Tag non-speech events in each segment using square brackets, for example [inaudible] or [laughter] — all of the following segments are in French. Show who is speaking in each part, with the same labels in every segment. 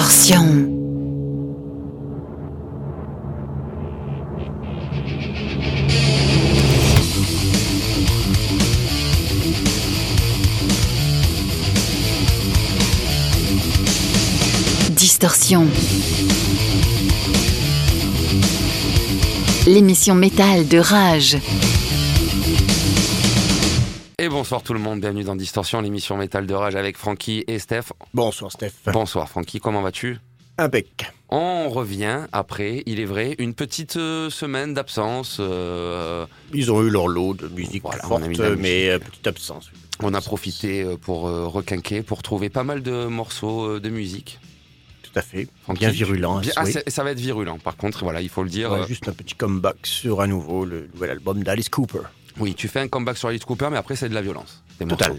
Speaker 1: Distorsion. Distorsion. L'émission métal de Rage.
Speaker 2: Et bonsoir tout le monde, bienvenue dans Distorsion, l'émission métal de Rage avec Francky et Steph.
Speaker 3: Bonsoir Steph.
Speaker 2: Bonsoir Francky, comment vas-tu?
Speaker 3: Impec.
Speaker 2: On revient après, il est vrai, une petite euh, semaine d'absence. euh,
Speaker 3: Ils ont eu leur lot de musique
Speaker 2: Voilà,
Speaker 3: forte, mais euh, petite absence.
Speaker 2: on a profité euh, pour euh, requinquer, pour trouver pas mal de morceaux euh, de musique.
Speaker 3: Tout à fait.
Speaker 2: Francky,
Speaker 3: Bien virulent.
Speaker 2: Bien- ah, ça va être virulent, par contre, voilà, il faut le dire.
Speaker 3: Ouais,
Speaker 2: euh,
Speaker 3: juste un petit comeback sur à nouveau le nouvel album d'Alice Cooper.
Speaker 2: oui, tu fais un comeback sur Alice Cooper, mais après c'est de la violence.
Speaker 3: Total.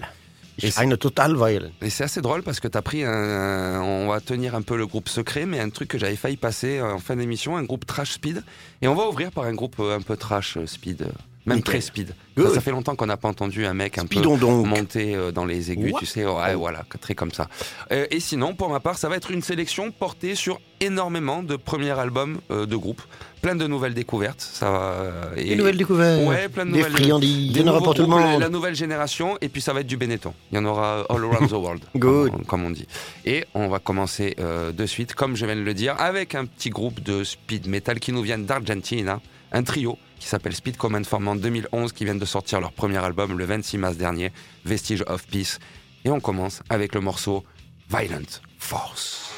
Speaker 3: Et
Speaker 2: Et
Speaker 3: Shine Total Violent.
Speaker 2: Et c'est assez drôle parce que tu as pris un. On va tenir un peu le groupe secret, mais un truc que j'avais failli passer euh, en fin d'émission, un groupe trash speed. Et on va ouvrir par un groupe euh, un peu trash euh, speed, même
Speaker 3: Nickel.
Speaker 2: très speed. Ça, ça fait longtemps qu'on n'a pas entendu un mec un
Speaker 3: Speedon donc.
Speaker 2: peu monter euh, dans les aigus,
Speaker 3: What?
Speaker 2: tu sais. Ouais,
Speaker 3: Oh.
Speaker 2: voilà, très comme ça. Euh, et sinon, pour ma part, ça va être une sélection portée sur énormément de premiers albums euh, de groupe. Plein de nouvelles découvertes. Ça va, et-
Speaker 3: Des nouvelles découvertes.
Speaker 2: Ouais, plein de
Speaker 3: Des
Speaker 2: nouvelles
Speaker 3: friandises. Il
Speaker 2: des
Speaker 3: y en aura
Speaker 2: nouveaux
Speaker 3: pour tout le
Speaker 2: groupes,
Speaker 3: monde.
Speaker 2: La nouvelle génération, et puis ça va être du Benetton. Il y en aura all around the world, [laughs]
Speaker 3: Good.
Speaker 2: Comme, comme on dit. Et on va commencer de suite, comme je viens de le dire, avec un petit groupe de speed metal qui nous vient d'Argentine, hein. un trio qui s'appelle Speed Command formé en 2011, qui viennent de sortir leur premier album le 26 mars dernier, Vestige of Peace. Et on commence avec le morceau Violent Force.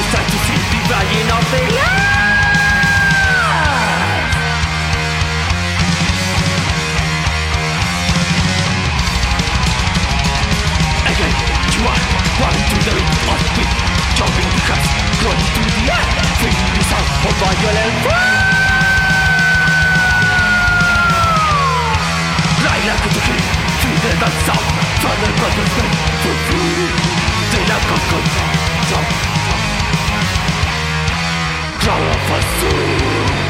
Speaker 2: It's time to see the value of the
Speaker 4: life. Again, you are running to the rhythm of the beat, jumping the cracks, running to the air, feeling the sound of violent fire. Lie like a decree, feel the dance sound, turn the brothers' men for food. They now come, come, jump. Color for soup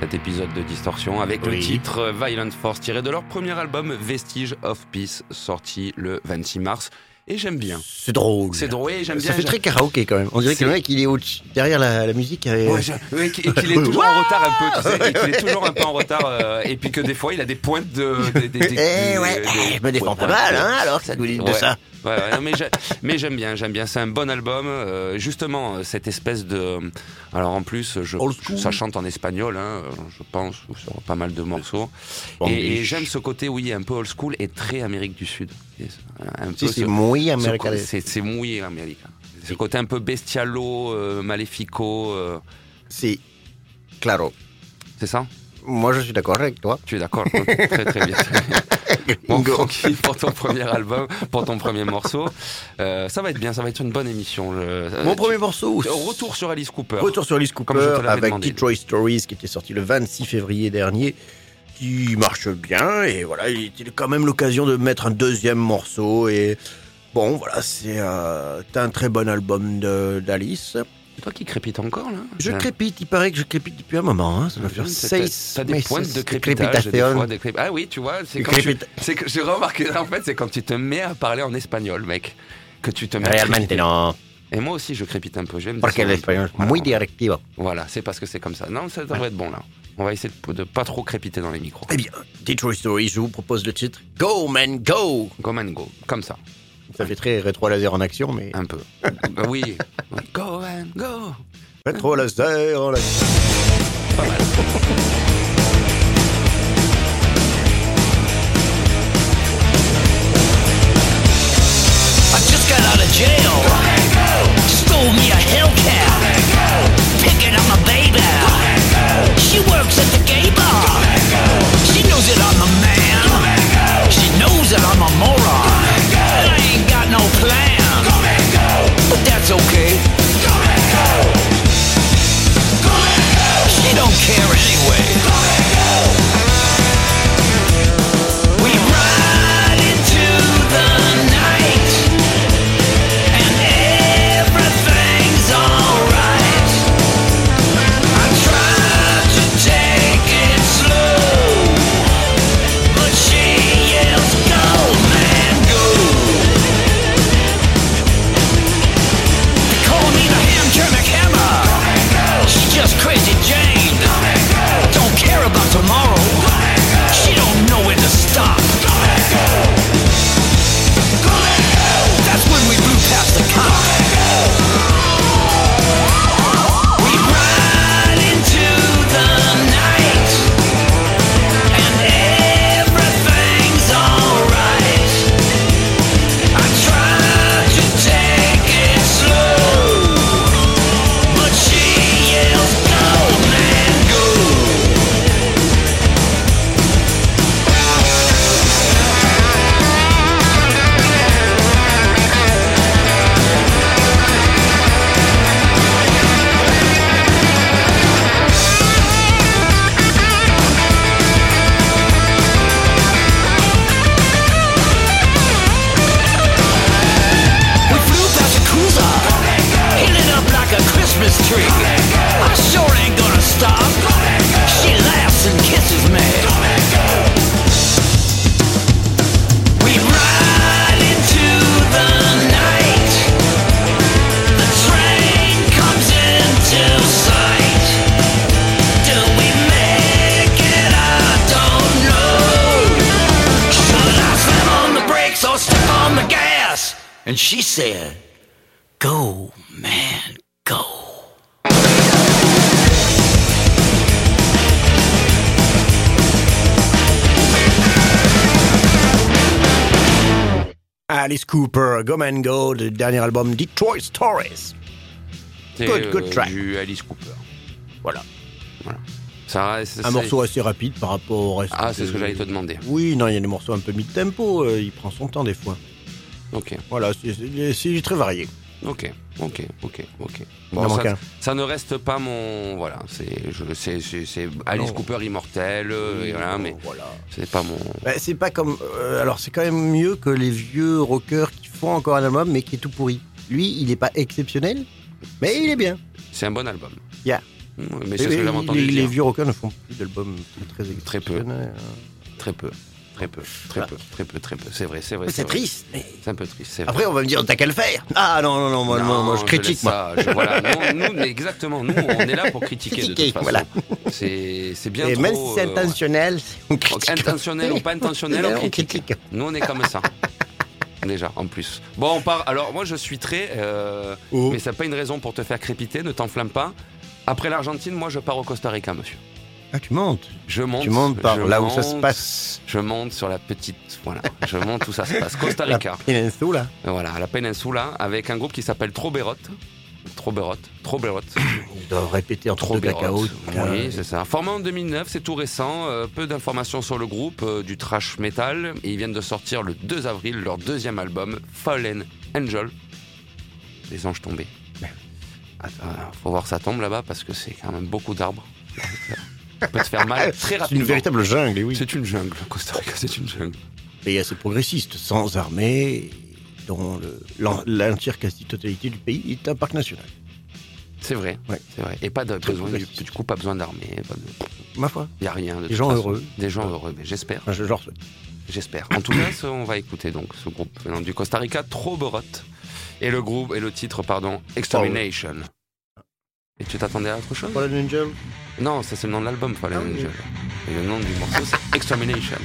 Speaker 2: cet épisode de Distorsion avec le titre euh, Violent Force tiré de leur premier album Vestige of Peace sorti le 26 mars. Et j'aime bien.
Speaker 3: C'est drôle.
Speaker 2: C'est drôle, et j'aime bien.
Speaker 3: Ça fait très karaoké quand même. On dirait que le mec il est au derrière la, la musique. y avait-
Speaker 2: Ouais, je- ouais, et qu'il est [laughs] toujours en retard un peu, tu sais, et qu'il est [laughs] toujours un peu en retard, euh, et puis que des fois il a des pointes de. des- des- des-
Speaker 3: Eh ouais,
Speaker 2: des-
Speaker 3: eh, je me défends pas mal, hein, alors ça vous dit de ça.
Speaker 2: Ouais, ouais, non, mais j'ai- mais j'aime bien, j'aime bien. C'est un bon album. euh, justement, euh, cette espèce de. Alors en plus, je,
Speaker 3: Old school.
Speaker 2: ça chante en espagnol, hein, euh, je pense, sur pas mal de morceaux. Et j'aime ce côté, oui, un peu old school et très Amérique du Sud. Et c'est Un peu
Speaker 3: c'est
Speaker 2: ce-
Speaker 3: muy
Speaker 2: ce-. C'est c'est muy américain. Ce côté un peu bestialo, euh, maléfico, euh,
Speaker 3: claro.
Speaker 2: c'est ça?
Speaker 3: Moi je suis d'accord avec toi.
Speaker 2: Tu es d'accord Très très bien. [laughs] Bon. Francky, pour ton premier album, pour ton premier morceau, euh, ça va être bien, ça va être une bonne émission. Je- euh,
Speaker 3: Mon premier morceau.
Speaker 2: Retour sur Alice Cooper.
Speaker 3: Retour sur Alice
Speaker 2: Comme je
Speaker 3: Cooper avec. Detroit Stories qui était sorti le 26 février dernier, qui marche bien et voilà, il était quand même l'occasion de mettre un deuxième morceau et bon voilà, c'est euh, c'est un très bon album de- d'Alice.
Speaker 2: C'est toi qui crépite encore là
Speaker 3: Je
Speaker 2: Ouais.
Speaker 3: crépite, il paraît que je crépite depuis un moment, hein, ça doit faire
Speaker 2: T'as-
Speaker 3: 6
Speaker 2: T'as des pointes de crépitage, des fois, des crép- Ah oui, tu vois, c'est quand tu- c'est que j'ai remarqué en fait, c'est quand tu te mets à parler en espagnol, mec, que tu te mets. à
Speaker 3: Realmente no,
Speaker 2: Et moi aussi, je crépite un peu. Je vais me
Speaker 3: porque es
Speaker 2: Voilà.
Speaker 3: muy directivo.
Speaker 2: Voilà, c'est parce que c'est comme ça. Non, ça devrait être bon là. On va essayer de, de pas trop crépiter dans les micros.
Speaker 3: Eh bien, Detroit Stories, je vous propose le titre Go Man Go
Speaker 2: Go man go, comme ça,
Speaker 3: Ça fait très rétro laser en action, mais
Speaker 2: un peu. Bah oui. Go and go.
Speaker 3: rétro laser en action.
Speaker 2: Pas mal.
Speaker 5: I just got out of jail.
Speaker 3: Alice Cooper, Go Man Go, le dernier album Detroit Stories.
Speaker 2: C'est
Speaker 3: Good, good
Speaker 2: euh,
Speaker 3: track.
Speaker 2: du Alice Cooper.
Speaker 3: Voilà.
Speaker 2: Ça,
Speaker 3: Un morceau assez rapide par rapport au reste.
Speaker 2: Ah, c'est ce que j'allais te demander.
Speaker 3: Oui, non, il y a des morceaux un peu mid-tempo, euh, il prend son temps des fois.
Speaker 2: Ok,
Speaker 3: Voilà, c'est très varié.
Speaker 2: Ok, ok, ok, ok. Ça, ne reste pas mon. Voilà, c'est Alice
Speaker 3: Non.
Speaker 2: Cooper immortel, euh, et voilà, mais
Speaker 3: Voilà.
Speaker 2: c'est pas mon.
Speaker 3: Bah, c'est pas comme. euh, alors, c'est quand même mieux que les vieux rockers qui font encore un album, mais qui est tout pourri. Lui, il est pas exceptionnel, mais il est bien.
Speaker 2: C'est un bon album.
Speaker 3: Yeah.
Speaker 2: Mais c'est ce que j'avais entendu
Speaker 3: les, les
Speaker 2: dire.
Speaker 3: vieux rockers ne font plus d'albums très, très
Speaker 2: Très peu.
Speaker 3: exceptionnels.
Speaker 2: Très peu, très peu, très peu, très peu, très peu. C'est vrai, c'est vrai.
Speaker 3: C'est triste. mais-
Speaker 2: C'est un peu triste. vrai.
Speaker 3: Après, on va me dire, t'as qu'à le faire. Ah non, non, non, moi, moi, moi, je critique, moi.
Speaker 2: ça, je- voilà, nous, exactement, nous, on est là pour [laughs] critiquer de
Speaker 3: Critiquer,
Speaker 2: toute façon.
Speaker 3: voilà.
Speaker 2: C'est, c'est bien
Speaker 3: Et
Speaker 2: trop.
Speaker 3: même si c'est
Speaker 2: euh,
Speaker 3: intentionnel, on critique.
Speaker 2: intentionnel ou pas intentionnel, on [laughs]
Speaker 3: On
Speaker 2: critique. Nous, on est comme ça. Déjà, en plus. Bon, on part. Alors, moi, je suis très. euh,
Speaker 3: Oh.
Speaker 2: Mais c'est pas une raison pour te faire crépiter, ne t'enflamme pas. Après l'Argentine, moi, je pars au Costa Rica, monsieur.
Speaker 3: Ah, tu montes.
Speaker 2: Je monte.
Speaker 3: Tu montes par là où ça se passe.
Speaker 2: Je monte sur la petite. Voilà, je monte où ça se passe. Costa
Speaker 3: La
Speaker 2: Rica.
Speaker 3: péninsula.
Speaker 2: Voilà, à la péninsula, avec un groupe qui s'appelle Troberot. Troberot. Troberot. [coughs]
Speaker 3: Ils doivent répéter deux
Speaker 2: Troberot.
Speaker 3: cacao.
Speaker 2: Oui, c'est ça. Formé en 2009, c'est tout récent. euh, peu d'informations sur le groupe, euh, du trash metal. Et ils viennent de sortir le 2 avril leur deuxième album, Fallen Angel. Les anges tombés. Attends, faut voir ça tombe là-bas parce que c'est quand même beaucoup d'arbres. [laughs] Ça peut te faire mal très
Speaker 3: C'est une
Speaker 2: rapidement.
Speaker 3: véritable jungle, et oui.
Speaker 2: C'est une jungle. Costa Rica, c'est une jungle.
Speaker 3: pays assez progressiste, sans armée, dont le- l'en- l'entière quasi-totalité du pays est un parc national.
Speaker 2: C'est vrai.
Speaker 3: Ouais.
Speaker 2: C'est vrai. Et pas de besoin, du, coup, pas besoin d'armée. de-
Speaker 3: Ma foi,
Speaker 2: Il n'y a rien. de
Speaker 3: Des gens
Speaker 2: façon.
Speaker 3: heureux.
Speaker 2: Des gens heureux, mais j'espère.
Speaker 3: enfin, je leur souhaite.
Speaker 2: J'espère. En tout cas, on va écouter donc ce groupe venant du Costa Rica, Troberot. Et le groupe et le titre, pardon, Extermination. Et tu t'attendais à autre chose?
Speaker 3: Fallen Angel
Speaker 2: Non, ça c'est le nom de l'album, Fallen
Speaker 3: Ah.
Speaker 2: Angel. Et le nom du morceau, c'est. Extermination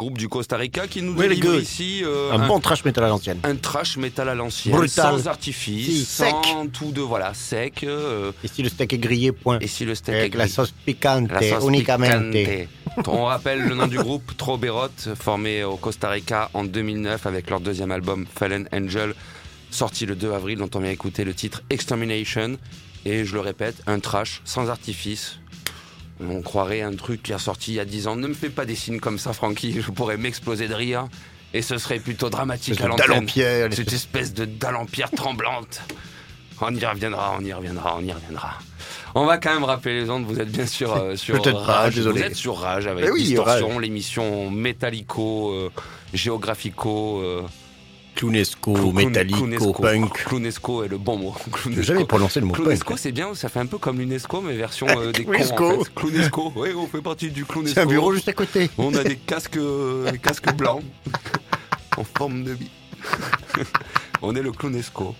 Speaker 2: groupe du Costa Rica qui nous
Speaker 3: Really
Speaker 2: délivre ici euh,
Speaker 3: Un
Speaker 2: un,
Speaker 3: bon trash metal à l'ancienne.
Speaker 2: un trash métal à l'ancienne,
Speaker 3: Brutal.
Speaker 2: sans artifice,
Speaker 3: Si,
Speaker 2: sans tout de voilà sec. euh,
Speaker 3: Et si le steak est grillé, point.
Speaker 2: et si le steak est
Speaker 3: la sauce piquante,
Speaker 2: La sauce
Speaker 3: unicamente.
Speaker 2: picante. On rappelle le nom du groupe [laughs] Troberot, formé au Costa Rica en 2009 avec leur deuxième album Fallen Angel, sorti le 2 avril, dont on vient écouter le titre Extermination. Et je le répète, un trash sans artifice. On croirait un truc qui a sorti il y a 10 ans. Ne me fais pas des signes comme ça, Francky, je pourrais m'exploser de rire. Et ce serait plutôt dramatique à l'antenne. Cette espèce de dalle en pierre tremblante. On y reviendra, on y reviendra, on y reviendra. On va quand même rappeler les ondes, vous êtes bien sûr euh, sur
Speaker 3: pas,
Speaker 2: Rage.
Speaker 3: désolé.
Speaker 2: Vous êtes sur Rage avec
Speaker 3: Eh oui,
Speaker 2: Distorsion, l'émission métallico, euh, géographico, euh,
Speaker 3: Clownesco,
Speaker 2: clou-
Speaker 3: métallico,
Speaker 2: clownesco.
Speaker 3: punk.
Speaker 2: Clownesco est le bon mot. [laughs]
Speaker 3: Je jamais prononcé le mot
Speaker 2: Clownesco,
Speaker 3: punk.
Speaker 2: c'est bien, ça fait un peu comme l'UNESCO, mais version euh, des cons.
Speaker 3: Clownesco.
Speaker 2: En fait. Clownesco, oui, on fait partie du Clownesco.
Speaker 3: C'est un bureau juste à côté.
Speaker 2: On a des casques, euh, des casques blancs [laughs] en forme de bille. [laughs] on est le Clownesco.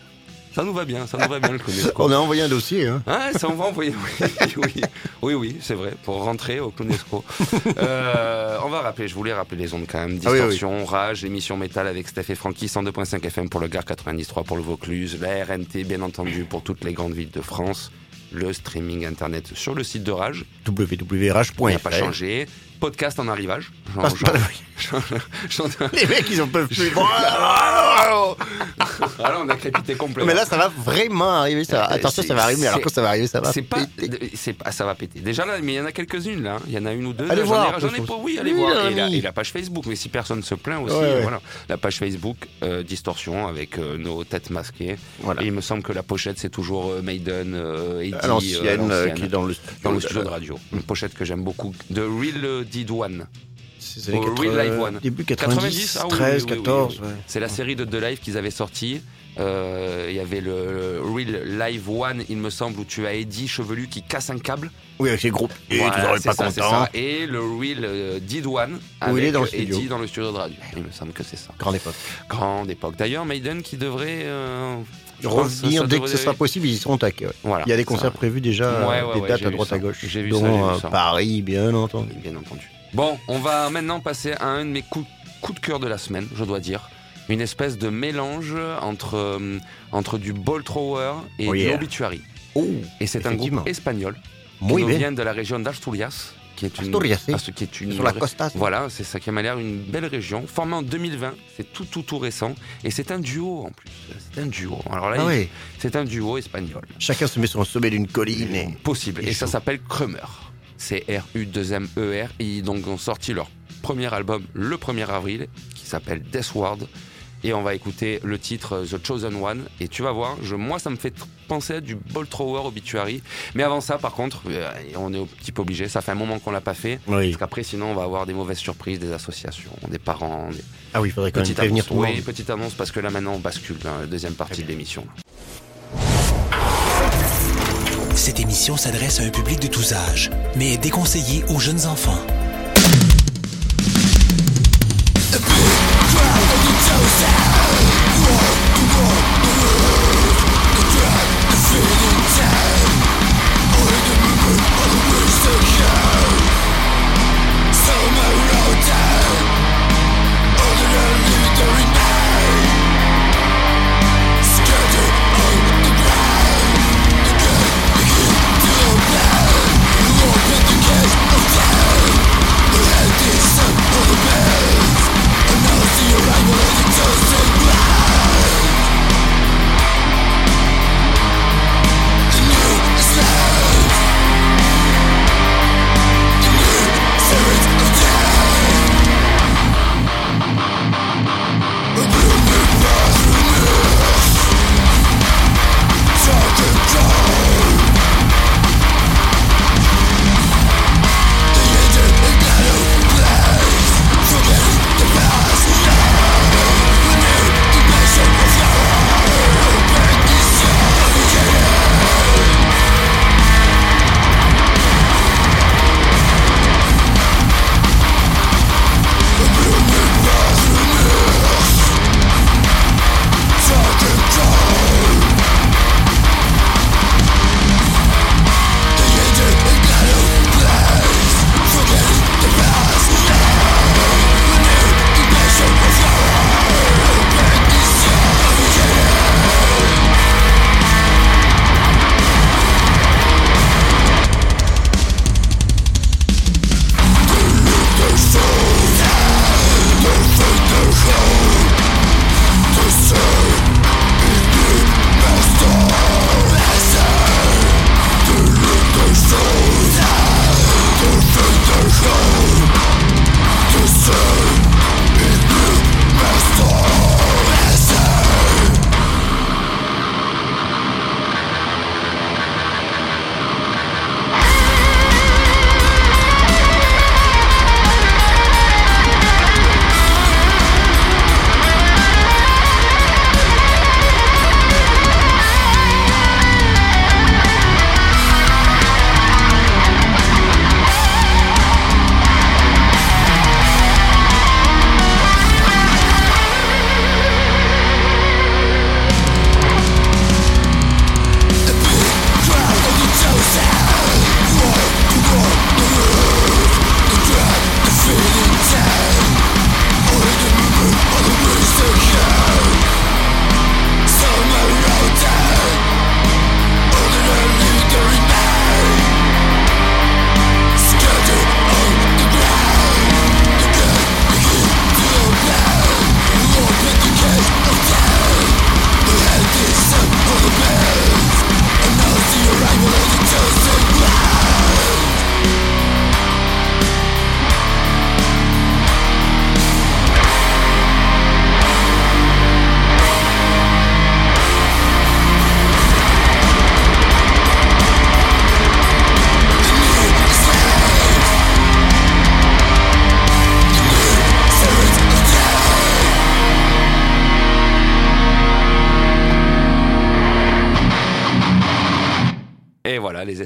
Speaker 2: Ça nous va bien, ça nous va bien le Clownesco. [laughs]
Speaker 3: On a envoyé un dossier. Hein.
Speaker 2: Ah, ça on va envoyer, oui, oui, oui, oui, c'est vrai, pour rentrer au Clownesco. [laughs] Euh, on va rappeler, je voulais rappeler les ondes quand même.
Speaker 3: Ah oui, oui.
Speaker 2: Distorsion, Rage, émission métal avec Steph et Francky, 102.5 FM pour le Gard, 93 pour le Vaucluse, la RNT bien entendu pour toutes les grandes villes de France, le streaming internet sur le site de Rage, il n'a pas
Speaker 3: www.rage.fr.
Speaker 2: changé, podcast en arrivage.
Speaker 3: Ah, bah [laughs] Les mecs, ils en peuvent plus.
Speaker 2: Alors on a crépité complètement.
Speaker 3: Mais là, ça va vraiment arriver. Ça.
Speaker 2: Euh,
Speaker 3: Attention, ça va arriver. Alors quand ça va arriver, ça va.
Speaker 2: C'est pas,
Speaker 3: péter.
Speaker 2: c'est pas, ça va péter. Déjà là, mais il y en a quelques-unes là. Il y en a une ou deux.
Speaker 3: Allez
Speaker 2: là,
Speaker 3: voir,
Speaker 2: J'en ai, pas. Oui, allez
Speaker 3: Oui,
Speaker 2: voir. Et la, et la page Facebook. Mais si personne se plaint aussi,
Speaker 3: Ouais, ouais.
Speaker 2: voilà. La page Facebook euh, Distorsion avec euh, nos têtes masquées.
Speaker 3: Voilà.
Speaker 2: Et il me semble que la pochette c'est toujours euh, Maiden, Eddie,
Speaker 3: À l'ancienne, qui est dans le studio.
Speaker 2: dans le studio de radio. Une pochette que j'aime beaucoup. De Real Did One.
Speaker 3: C'est les
Speaker 2: Au
Speaker 3: 80,
Speaker 2: Real Live One.
Speaker 3: Début
Speaker 2: 90,
Speaker 3: 90,
Speaker 2: ah oui,
Speaker 3: 13,
Speaker 2: oui, oui, oui,
Speaker 3: 14.
Speaker 2: oui.
Speaker 3: ouais.
Speaker 2: C'est la série de The Live qu'ils avaient sorti. Euh, Il y avait le Real Live One, il me semble, où tu as Eddie chevelu qui casse un câble.
Speaker 3: Oui, avec les groupes. Et
Speaker 2: Voilà,
Speaker 3: tu n'aurais
Speaker 2: c'est
Speaker 3: pas
Speaker 2: ça,
Speaker 3: content.
Speaker 2: ça. Et le Real euh, Did One
Speaker 3: Où il
Speaker 2: avec
Speaker 3: est dans le studio.
Speaker 2: Eddie dans le studio de radio. Il me semble que c'est ça.
Speaker 3: Grande époque.
Speaker 2: Grande époque. D'ailleurs, Maiden qui devrait euh,
Speaker 3: Revenir dès que ce sera possible, ils seront taqués. ouais.
Speaker 2: Voilà,
Speaker 3: Il y a des concerts prévus déjà,
Speaker 2: Ouais,
Speaker 3: euh,
Speaker 2: ouais,
Speaker 3: des dates à droite à gauche.
Speaker 2: J'ai vu
Speaker 3: dont
Speaker 2: ça,
Speaker 3: euh,
Speaker 2: ça.
Speaker 3: Paris, bien entendu.
Speaker 2: bien entendu. Bon, on va maintenant passer à un de mes coups, coups de cœur de la semaine, je dois dire. Une espèce de mélange entre, euh, entre du ball thrower et
Speaker 3: Oh
Speaker 2: du
Speaker 3: yeah.
Speaker 2: obituary.
Speaker 3: Oh,
Speaker 2: Et c'est un groupe espagnol qui
Speaker 3: bien.
Speaker 2: vient de la région d'Asturias, qui est une,
Speaker 3: Asturias.
Speaker 2: Ast- qui est une
Speaker 3: Sur la costa.
Speaker 2: Voilà, c'est ça qui m'a l'air une belle région, formée en 2020, c'est tout tout tout récent, et c'est un duo en plus. C'est un duo. Alors là,
Speaker 3: Ah
Speaker 2: c'est un duo espagnol.
Speaker 3: Chacun se met sur un sommet d'une colline et.
Speaker 2: Possible.
Speaker 3: Et
Speaker 2: Et ça s'appelle Krummer. C'est R-U-2-M-E-R. Et ils donc ont sorti leur premier album le 1er avril, qui s'appelle Death Ward. Et on va écouter le titre euh, The Chosen One. Et tu vas voir, je, moi, ça me fait penser à du Ball Thrower Obituary. Mais avant ça, par contre, euh, on est un petit peu obligé. Ça fait un moment qu'on l'a pas fait.
Speaker 3: Oui.
Speaker 2: Parce qu'après, sinon, on va avoir des mauvaises surprises, des associations, des parents. Des...
Speaker 3: Ah oui, il faudrait quand même
Speaker 2: Petite
Speaker 3: prévenir
Speaker 2: annonce.
Speaker 3: tout le
Speaker 2: Oui,
Speaker 3: monde.
Speaker 2: petite annonce, parce que là, maintenant, on bascule dans la deuxième partie de l'émission.
Speaker 6: Cette émission s'adresse à un public de tous âges, mais est déconseillée aux jeunes enfants.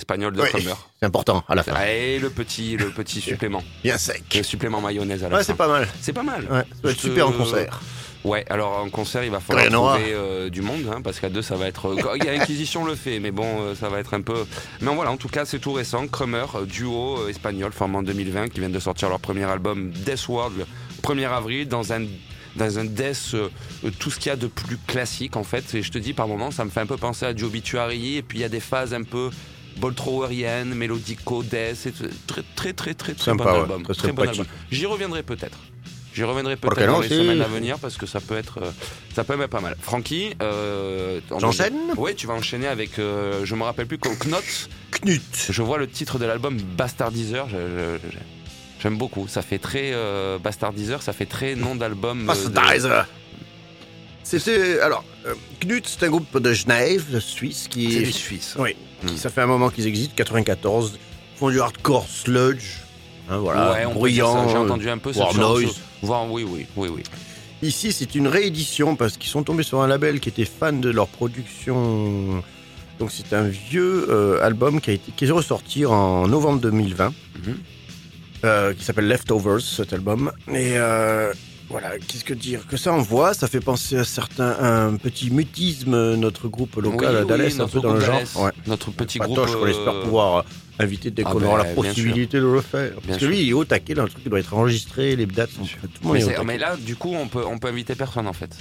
Speaker 2: Espagnols de
Speaker 3: Oui. C'est important à la fin.
Speaker 2: Et le petit, le petit supplément. [laughs]
Speaker 3: Bien sec.
Speaker 2: Le supplément mayonnaise à la
Speaker 3: Ouais,
Speaker 2: fin.
Speaker 3: c'est pas mal.
Speaker 2: C'est pas mal.
Speaker 3: Ouais, ça va être super en concert.
Speaker 2: Ouais, alors en concert, il va falloir trouver euh, du monde, hein, parce qu'à deux, ça va être. euh, Il y a Inquisition le fait, mais bon, euh, ça va être un peu. Mais voilà, en tout cas, c'est tout récent. Crummer, duo euh, espagnol, formé en 2020, qui viennent de sortir leur premier album Death World le 1er avril, dans un dans un death, euh, euh, tout ce qu'il y a de plus classique en fait. Et je te dis, par moments, ça me fait un peu penser à du Obituary, et puis il y a des phases un peu boltroweriennes, mélodico, death, c'est très très très très très
Speaker 3: Sympa,
Speaker 2: bon album.
Speaker 3: très
Speaker 2: Très bon album. J'y reviendrai peut-être. J'y reviendrai peut-être dans les semaines à venir parce que ça peut être, euh, ça peut être pas mal. Francky, euh,
Speaker 3: J'enchaîne
Speaker 2: Oui, tu vas enchaîner avec, euh, je me rappelle plus, Knot.
Speaker 3: Knut.
Speaker 2: Je vois le titre de l'album Bastardizer. J'aime beaucoup. Ça fait très Bastardizer, ça fait très nom d'album.
Speaker 3: Bastardizer. C'était. Alors, Knut, c'est un groupe de Genève, de Suisse, qui.
Speaker 2: C'est des Suisses.
Speaker 3: Oui. Ça fait un moment qu'ils existent, 94. Ils font du hardcore sludge. Hein, voilà.
Speaker 2: ouais,
Speaker 3: bruyant.
Speaker 2: J'ai entendu un peu ce genre
Speaker 3: noise.
Speaker 2: Voire- oui, oui, oui, oui.
Speaker 3: Ici, c'est une réédition parce qu'ils sont tombés sur un label qui était fan de leur production. Donc, c'est un vieux euh, album qui, a été, qui est ressorti en novembre 2020,
Speaker 2: Mhm.
Speaker 3: euh, qui s'appelle Leftovers, cet album. Et euh, voilà, qu'est-ce que dire Que ça envoie, ça fait penser à certains un petit mutisme, notre groupe local
Speaker 2: Oui, oui,
Speaker 3: un peu dans le genre. Ouais.
Speaker 2: Notre petit
Speaker 3: Patoche,
Speaker 2: groupe.
Speaker 3: on espère
Speaker 2: euh,
Speaker 3: pouvoir euh, inviter dès
Speaker 2: ah
Speaker 3: qu'on
Speaker 2: ben,
Speaker 3: aura la possibilité de le faire. Parce que
Speaker 2: sûr.
Speaker 3: lui, il est au taquet dans le truc, il doit être enregistré, les dates sont tout le monde
Speaker 2: Mais,
Speaker 3: est
Speaker 2: mais là, du coup, on peut, on peut inviter personne en fait.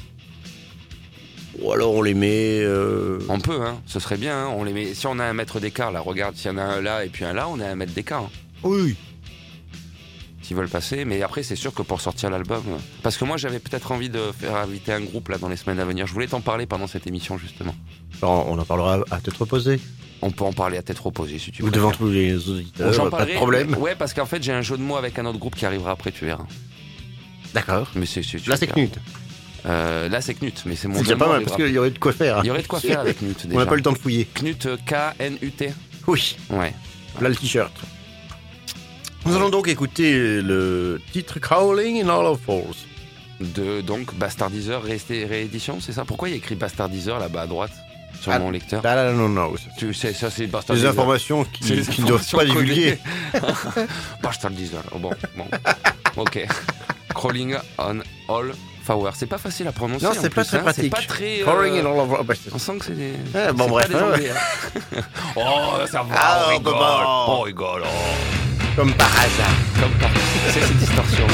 Speaker 3: Ou alors on les met. euh,
Speaker 2: On peut, hein. Ce serait bien. hein. On les met. Si on a un mètre d'écart, là, regarde, s'il y en a un là et puis un là, on a un mètre d'écart. hein,
Speaker 3: Oui.
Speaker 2: S'ils veulent passer. Mais après, c'est sûr que pour sortir l'album. Parce que moi, j'avais peut-être envie de faire inviter un groupe là dans les semaines à venir. Je voulais t'en parler pendant cette émission justement.
Speaker 3: Alors, on en parlera à tête reposée.
Speaker 2: On peut en parler à tête reposée si tu
Speaker 3: Ou
Speaker 2: veux.
Speaker 3: devant tous les auditeurs,
Speaker 2: J'en
Speaker 3: pas de problème.
Speaker 2: Ouais, parce qu'en fait, j'ai un jeu de mots avec un autre groupe qui arrivera après, tu verras.
Speaker 3: D'accord.
Speaker 2: Mais c'est, c'est-
Speaker 3: Là, c'est. Knut.
Speaker 2: Euh, là, c'est Knut, mais c'est mon
Speaker 3: C'est déjà pas mal, parce qu'il y aurait de quoi faire.
Speaker 2: Il y aurait de quoi faire avec Knut
Speaker 3: On
Speaker 2: déjà.
Speaker 3: n'a pas eu le temps de fouiller.
Speaker 2: Knut euh, K-N-U-T.
Speaker 3: Oui.
Speaker 2: Ouais.
Speaker 3: Là, le t-shirt. Nous allons donc écouter le titre Crawling in Hollow Falls.
Speaker 2: De donc Bastardizer resté- réédition, c'est ça? Pourquoi il y a écrit Bastardizer là-bas à droite sur
Speaker 3: Ah,
Speaker 2: mon lecteur?
Speaker 3: Là, là, non, non.
Speaker 2: Tu sais, ça c'est
Speaker 3: C'est des
Speaker 2: Bastardizer.
Speaker 3: informations qui,
Speaker 2: des
Speaker 3: qui ne doivent pas divulguer. [laughs]
Speaker 2: Bastardizer. Oh, bon, bon. ok. Crawling on all Flower. C'est pas facile à prononcer.
Speaker 3: Non, c'est pas très
Speaker 2: hein.
Speaker 3: pratique.
Speaker 2: C'est pas très. euh,
Speaker 3: Crawling in. Bah, c'est-
Speaker 2: On sent que c'est des.
Speaker 3: Ah, bon, bref,
Speaker 2: Pas des
Speaker 3: hein.
Speaker 2: Anglais, hein. [laughs] oh, ça va.
Speaker 3: Ah,
Speaker 2: on rigole. On rigole. oh.
Speaker 3: Comme par hasard.
Speaker 2: Comme par. C'est ces distorsions.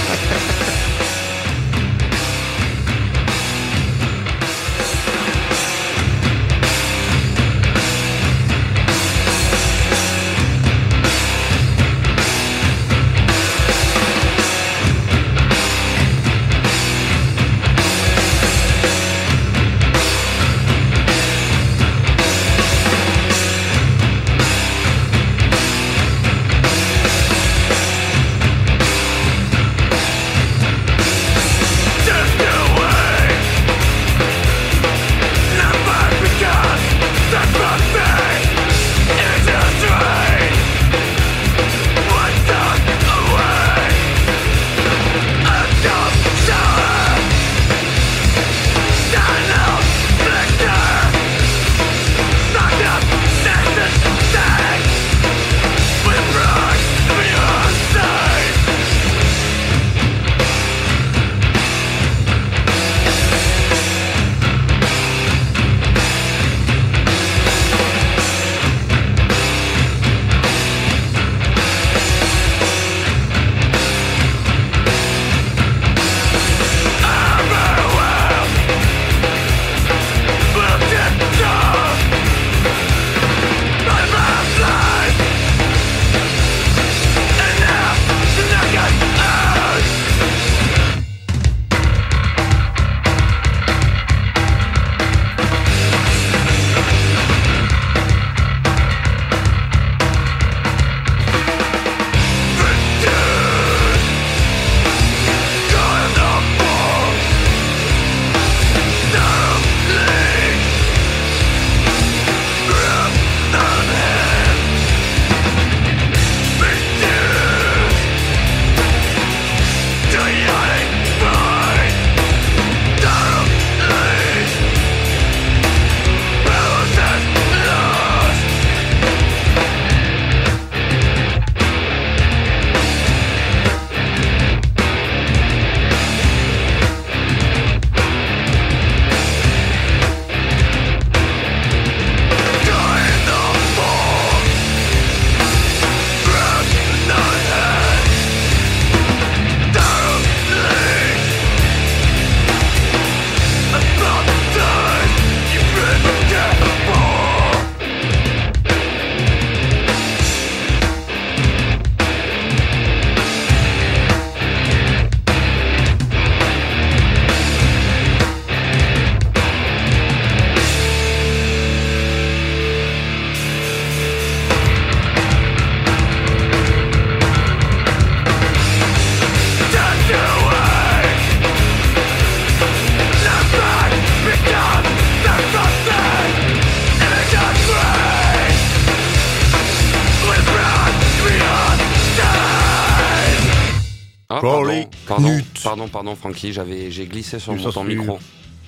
Speaker 2: Pardon, pardon, Francky, j'avais, j'ai glissé sur mon ton micro.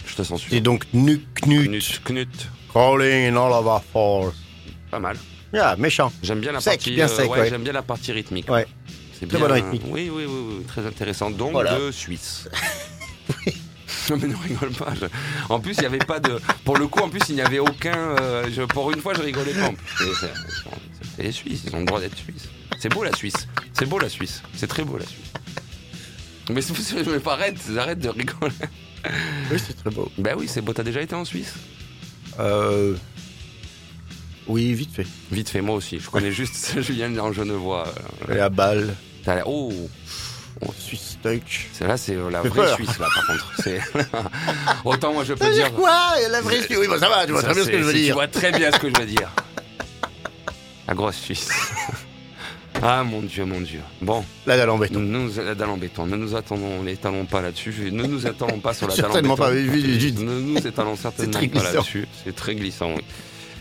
Speaker 2: Je te censure.
Speaker 3: C'est donc Knut Knut.
Speaker 2: Knut, Knut.
Speaker 3: Crawling in all of our force.
Speaker 2: Pas mal.
Speaker 3: Yeah, méchant.
Speaker 2: J'aime bien la
Speaker 3: Sec,
Speaker 2: partie.
Speaker 3: bien sec,
Speaker 2: ouais,
Speaker 3: ouais.
Speaker 2: j'aime bien la partie rythmique.
Speaker 3: Ouais.
Speaker 2: C'est
Speaker 3: Très
Speaker 2: bien.
Speaker 3: bonne rythmique.
Speaker 2: Oui, oui, oui, oui, très intéressant. Donc
Speaker 3: Voilà.
Speaker 2: de Suisse. [laughs] Non mais ne rigole pas. je- En plus, il n'y avait pas de. Pour le coup, en plus, il n'y avait aucun. euh, je- Pour une fois, je rigolais pas. C'est les Suisses, ils ont le droit d'être Suisses. C'est beau la Suisse. C'est beau la Suisse. C'est très beau la Suisse. Mais me arrête, arrête de rigoler.
Speaker 3: Oui, c'est très beau.
Speaker 2: Ben oui, c'est beau. T'as déjà été en Suisse?
Speaker 3: Euh... Oui, vite fait.
Speaker 2: Vite fait, moi aussi. Je connais juste [laughs] Julien en Genevois. euh,
Speaker 3: Et à
Speaker 2: t'as la- Oh,
Speaker 3: Swiss Touch.
Speaker 2: c'est là, c'est la
Speaker 3: Fait
Speaker 2: vraie
Speaker 3: peur.
Speaker 2: Suisse là, par contre. [laughs] Autant moi je peux dire.
Speaker 3: dire quoi La vraie Suisse? Oui, bah ça va, tu vois
Speaker 2: Ça,
Speaker 3: très bien ce que je veux
Speaker 2: c'est- Tu
Speaker 3: dire.
Speaker 2: vois très bien ce que je veux dire. [laughs] La grosse Suisse. Ah mon dieu, mon dieu. Bon,
Speaker 3: La dalle en béton.
Speaker 2: nous, la dalle en béton. Ne nous attendons, n'étalons pas là-dessus. Ne nous attendons pas sur la [laughs] dalle en
Speaker 3: Certainement
Speaker 2: béton.
Speaker 3: pas, oui, oui.
Speaker 2: Ne nous étalons certainement pas là-dessus. C'est très glissant, oui.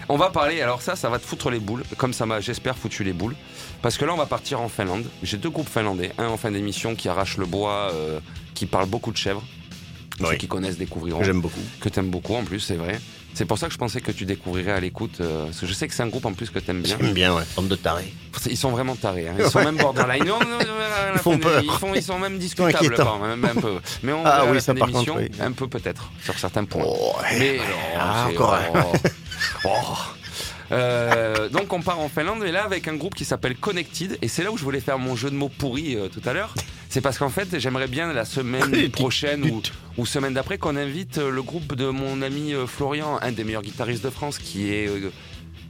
Speaker 2: On va parler, alors ça, ça va te foutre les boules, comme ça m'a, j'espère, foutu les boules. Parce que là, on va partir en Finlande. J'ai deux groupes finlandais. Un en fin d'émission qui arrache le bois, euh, qui parle beaucoup de chèvres. Ceux qui connaissent découvriront
Speaker 3: J'aime beaucoup.
Speaker 2: que t'aimes beaucoup en plus, c'est vrai. C'est pour ça que je pensais que tu découvrirais à l'écoute, euh, parce que je sais que c'est un groupe en plus que t'aimes bien.
Speaker 3: J'aime bien, ouais. Bande de tarés.
Speaker 2: Ils sont vraiment tarés, hein. ils sont même borderline. Non, non, non,
Speaker 3: Ils font peur.
Speaker 2: Ils, font, ils sont même discutables, quand même, un peu. Mais on
Speaker 3: Ah oui,
Speaker 2: la
Speaker 3: ça,
Speaker 2: fin
Speaker 3: par
Speaker 2: d'émission,
Speaker 3: contre, oui.
Speaker 2: un peu peut-être sur certains points.
Speaker 3: Oh.
Speaker 2: Mais
Speaker 3: Ah,
Speaker 2: c'est-
Speaker 3: encore
Speaker 2: oh. Oh. Euh, donc on part en Finlande et là avec un groupe qui s'appelle Connected et c'est là où je voulais faire mon jeu de mots pourri euh, tout à l'heure. C'est parce qu'en fait j'aimerais bien la semaine prochaine ou, ou semaine d'après qu'on invite euh, le groupe de mon ami euh, Florian, un des meilleurs guitaristes de France qui est euh,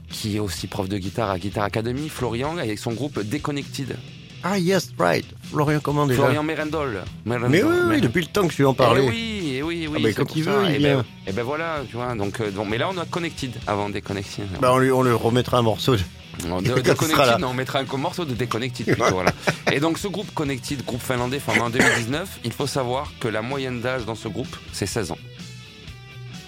Speaker 2: qui est aussi prof de guitare à Guitar Academy, Florian avec son groupe Déconnected.
Speaker 3: Ah, yes, right. Florian, comment déjà
Speaker 2: Florian Merendol. Merendol.
Speaker 3: Mais oui, depuis le temps que je lui en parlais.
Speaker 2: Eh oui, eh oui, oui.
Speaker 3: Ah
Speaker 2: c'est
Speaker 3: quand il veut, il
Speaker 2: Eh
Speaker 3: vient.
Speaker 2: ben, eh ben voilà, tu vois. Donc, mais là, on a Connected avant Déconnected.
Speaker 3: On lui, on lui remettra un morceau. De,
Speaker 2: de Connected, non, on mettra un morceau de Déconnected plutôt. voilà. Et donc, ce groupe Connected, groupe finlandais formé en 2019, il faut savoir que la moyenne d'âge dans ce groupe, c'est 16 ans.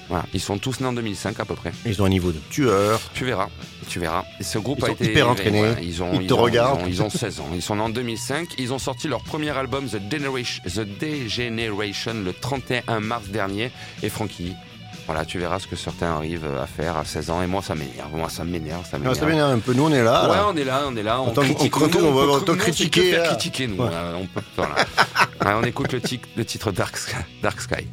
Speaker 2: Voilà. Ils sont tous nés en 2005 à peu près.
Speaker 3: Ils ont un niveau de tueur.
Speaker 2: Tu verras, tu verras. Et ce groupe
Speaker 3: Ils
Speaker 2: a
Speaker 3: sont
Speaker 2: été
Speaker 3: hyper entraînés.
Speaker 2: voilà, ils ont,
Speaker 3: Ils te
Speaker 2: ont-
Speaker 3: regardent.
Speaker 2: Ils ont, ils ont 16 ans. Ils sont nés en 2005. Ils ont sorti leur premier album The Generation, The Degeneration le 31 mars dernier. Et Frankie, voilà, tu verras ce que certains arrivent à faire à 16 ans. Et moi, ça m'énerve. Moi, ça m'énerve, ça
Speaker 3: Ah,
Speaker 2: m'énerve.
Speaker 3: ça m'énerve un peu. Nous, on est là.
Speaker 2: Ouais,
Speaker 3: là.
Speaker 2: on est là, on est là. On
Speaker 3: Autant-
Speaker 2: critique.
Speaker 3: on-
Speaker 2: Nous,
Speaker 3: on va-
Speaker 2: peut-
Speaker 3: on
Speaker 2: on que
Speaker 3: critiquer,
Speaker 2: nous.
Speaker 3: Ouais.
Speaker 2: On, peut- voilà. [laughs] Ouais, on écoute le, tic- le titre Dark Sky. Dark Sky.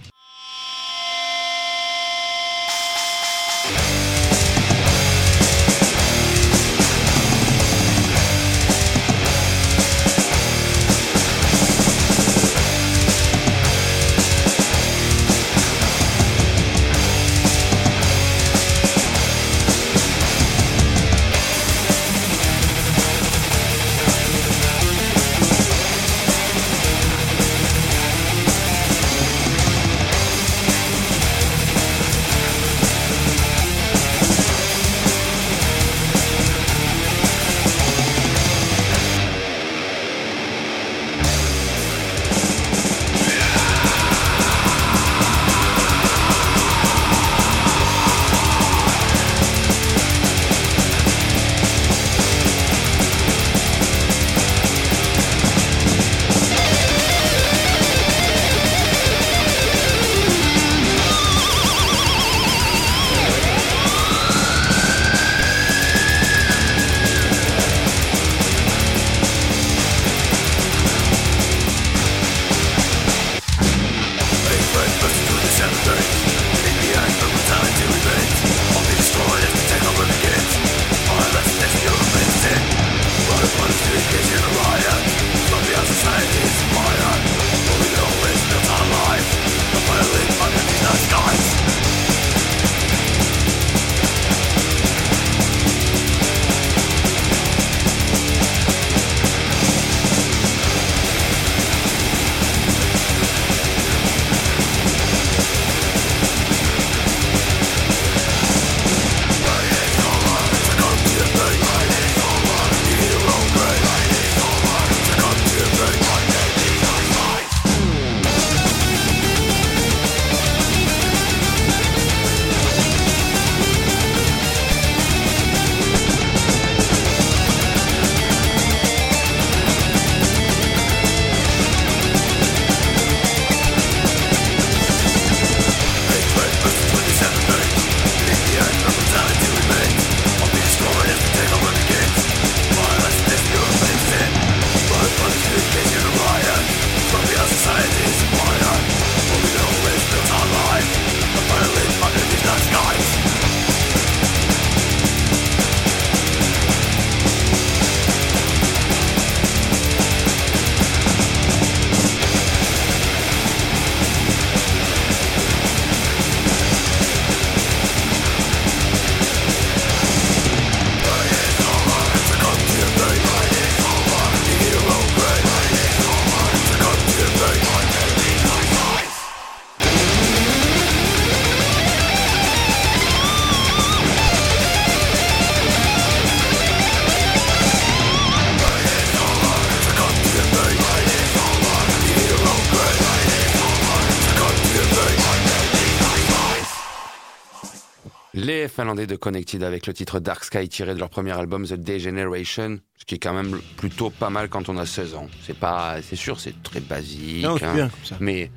Speaker 2: Finlandais de Connected avec le titre Dark Sky tiré de leur premier album The Degeneration, ce qui est quand même plutôt pas mal quand on a 16 ans. C'est pas, c'est sûr, c'est très basique,
Speaker 3: Non,
Speaker 2: hein,
Speaker 3: bien comme ça.
Speaker 2: mais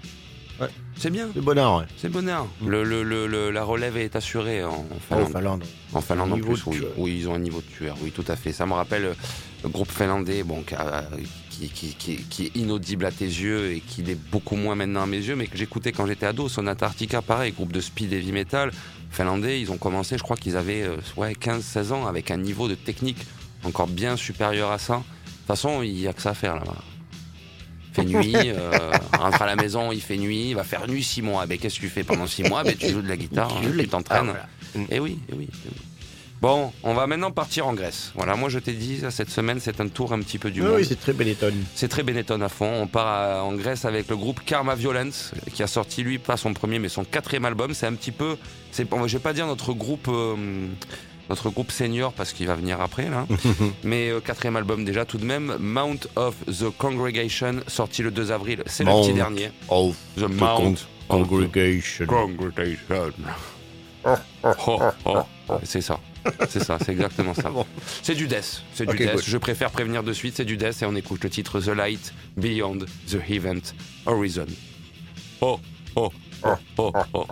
Speaker 3: Ouais.
Speaker 2: c'est bien,
Speaker 3: C'est bonheur, ouais.
Speaker 2: c'est bonheur. Le, le- le- le- la relève est assurée en, en
Speaker 3: Oh,
Speaker 2: Finlande. En Finlande en plus, oui. Oui, ils ont un niveau de tueur, oui, tout à fait. Ça me rappelle euh, le groupe finlandais, bon, qui, a- qui, qui- qui- qui est inaudible à tes yeux et qui l'est beaucoup moins maintenant à mes yeux, mais que j'écoutais quand j'étais ado. Sonata Arctica, pareil, groupe de speed heavy metal finlandais. Ils ont commencé, je crois qu'ils avaient euh, ouais, 15-16 ans avec un niveau de technique encore bien supérieur à ça. De toute façon, il n'y a que ça à faire là-bas. Il fait nuit, euh, rentre à la maison, il fait nuit, il va faire nuit six mois. Qu'est-ce que tu fais pendant six mois? Tu joues de la guitare,
Speaker 3: Tu
Speaker 2: hein, t'entraînes.
Speaker 3: voilà.
Speaker 2: Et oui, eh oui, eh oui. Bon, on va maintenant partir en Grèce. Voilà, moi je t'ai dit, cette semaine, c'est un tour un petit peu du
Speaker 3: Oui,
Speaker 2: monde.
Speaker 3: oui, c'est très Benetton.
Speaker 2: C'est très Benetton à fond. On part à- en Grèce avec le groupe Karma Violence, qui a sorti lui pas son premier, mais son quatrième album. C'est un petit peu, c'est, je vais pas dire notre groupe, euh, notre groupe senior parce qu'il va venir après là, [laughs] mais euh, quatrième album déjà tout de même. Mount of the Congregation, sorti le 2 avril. C'est le petit dernier.
Speaker 3: Of
Speaker 2: The
Speaker 3: the
Speaker 2: Mount
Speaker 3: con-
Speaker 2: of the
Speaker 3: Congregation.
Speaker 2: Congregation. [laughs] Oh, oh, oh. C'est ça. C'est ça, c'est exactement ça. [laughs]
Speaker 3: Bon.
Speaker 2: C'est du death. C'est du death. Je préfère prévenir de suite, c'est du death et on écoute le titre The Light Beyond the Event Horizon. Oh, oh, oh, oh, oh,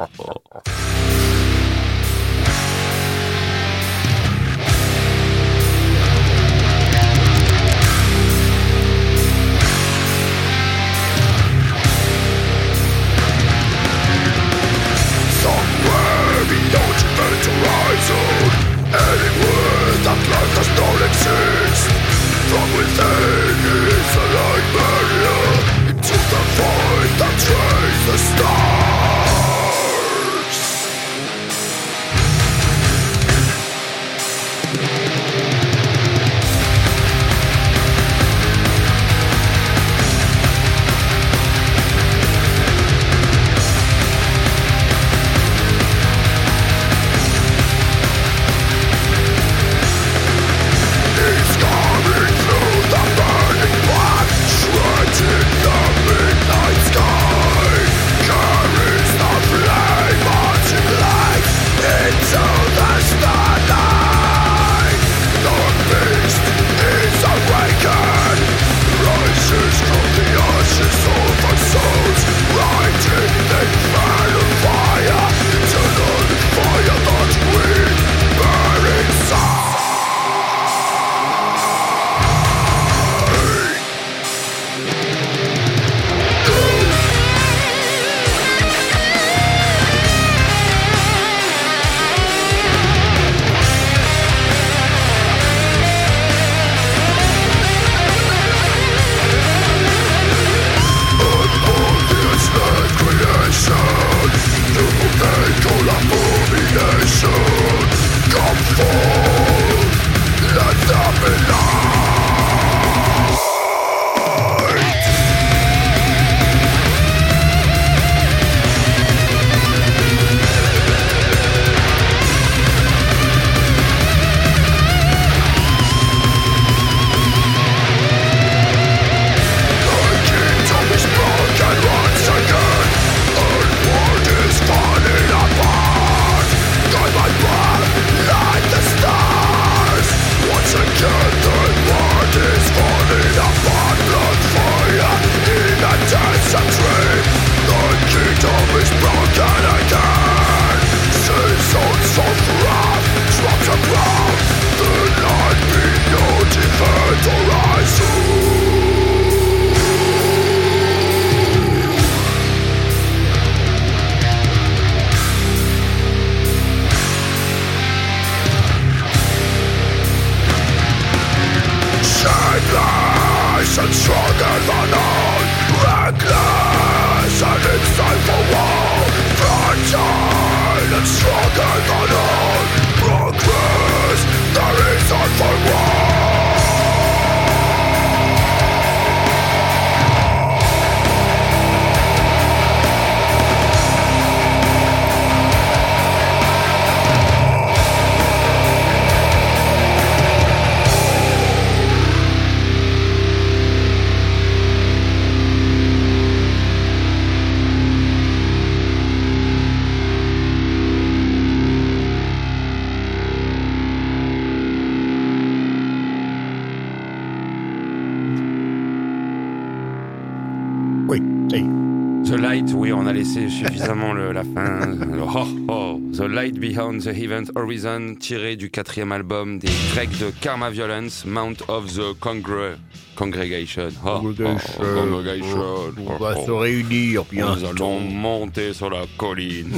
Speaker 2: suffisamment le- la fin. Oh, oh. The Light Behind the Event Horizon, tiré du quatrième album des Grecs de Karma Violence, Mount of the Congre- Congregation. Oh,
Speaker 3: Congregation.
Speaker 2: congregation.
Speaker 3: On va se réunir bien.
Speaker 2: Nous allons monter sur la colline.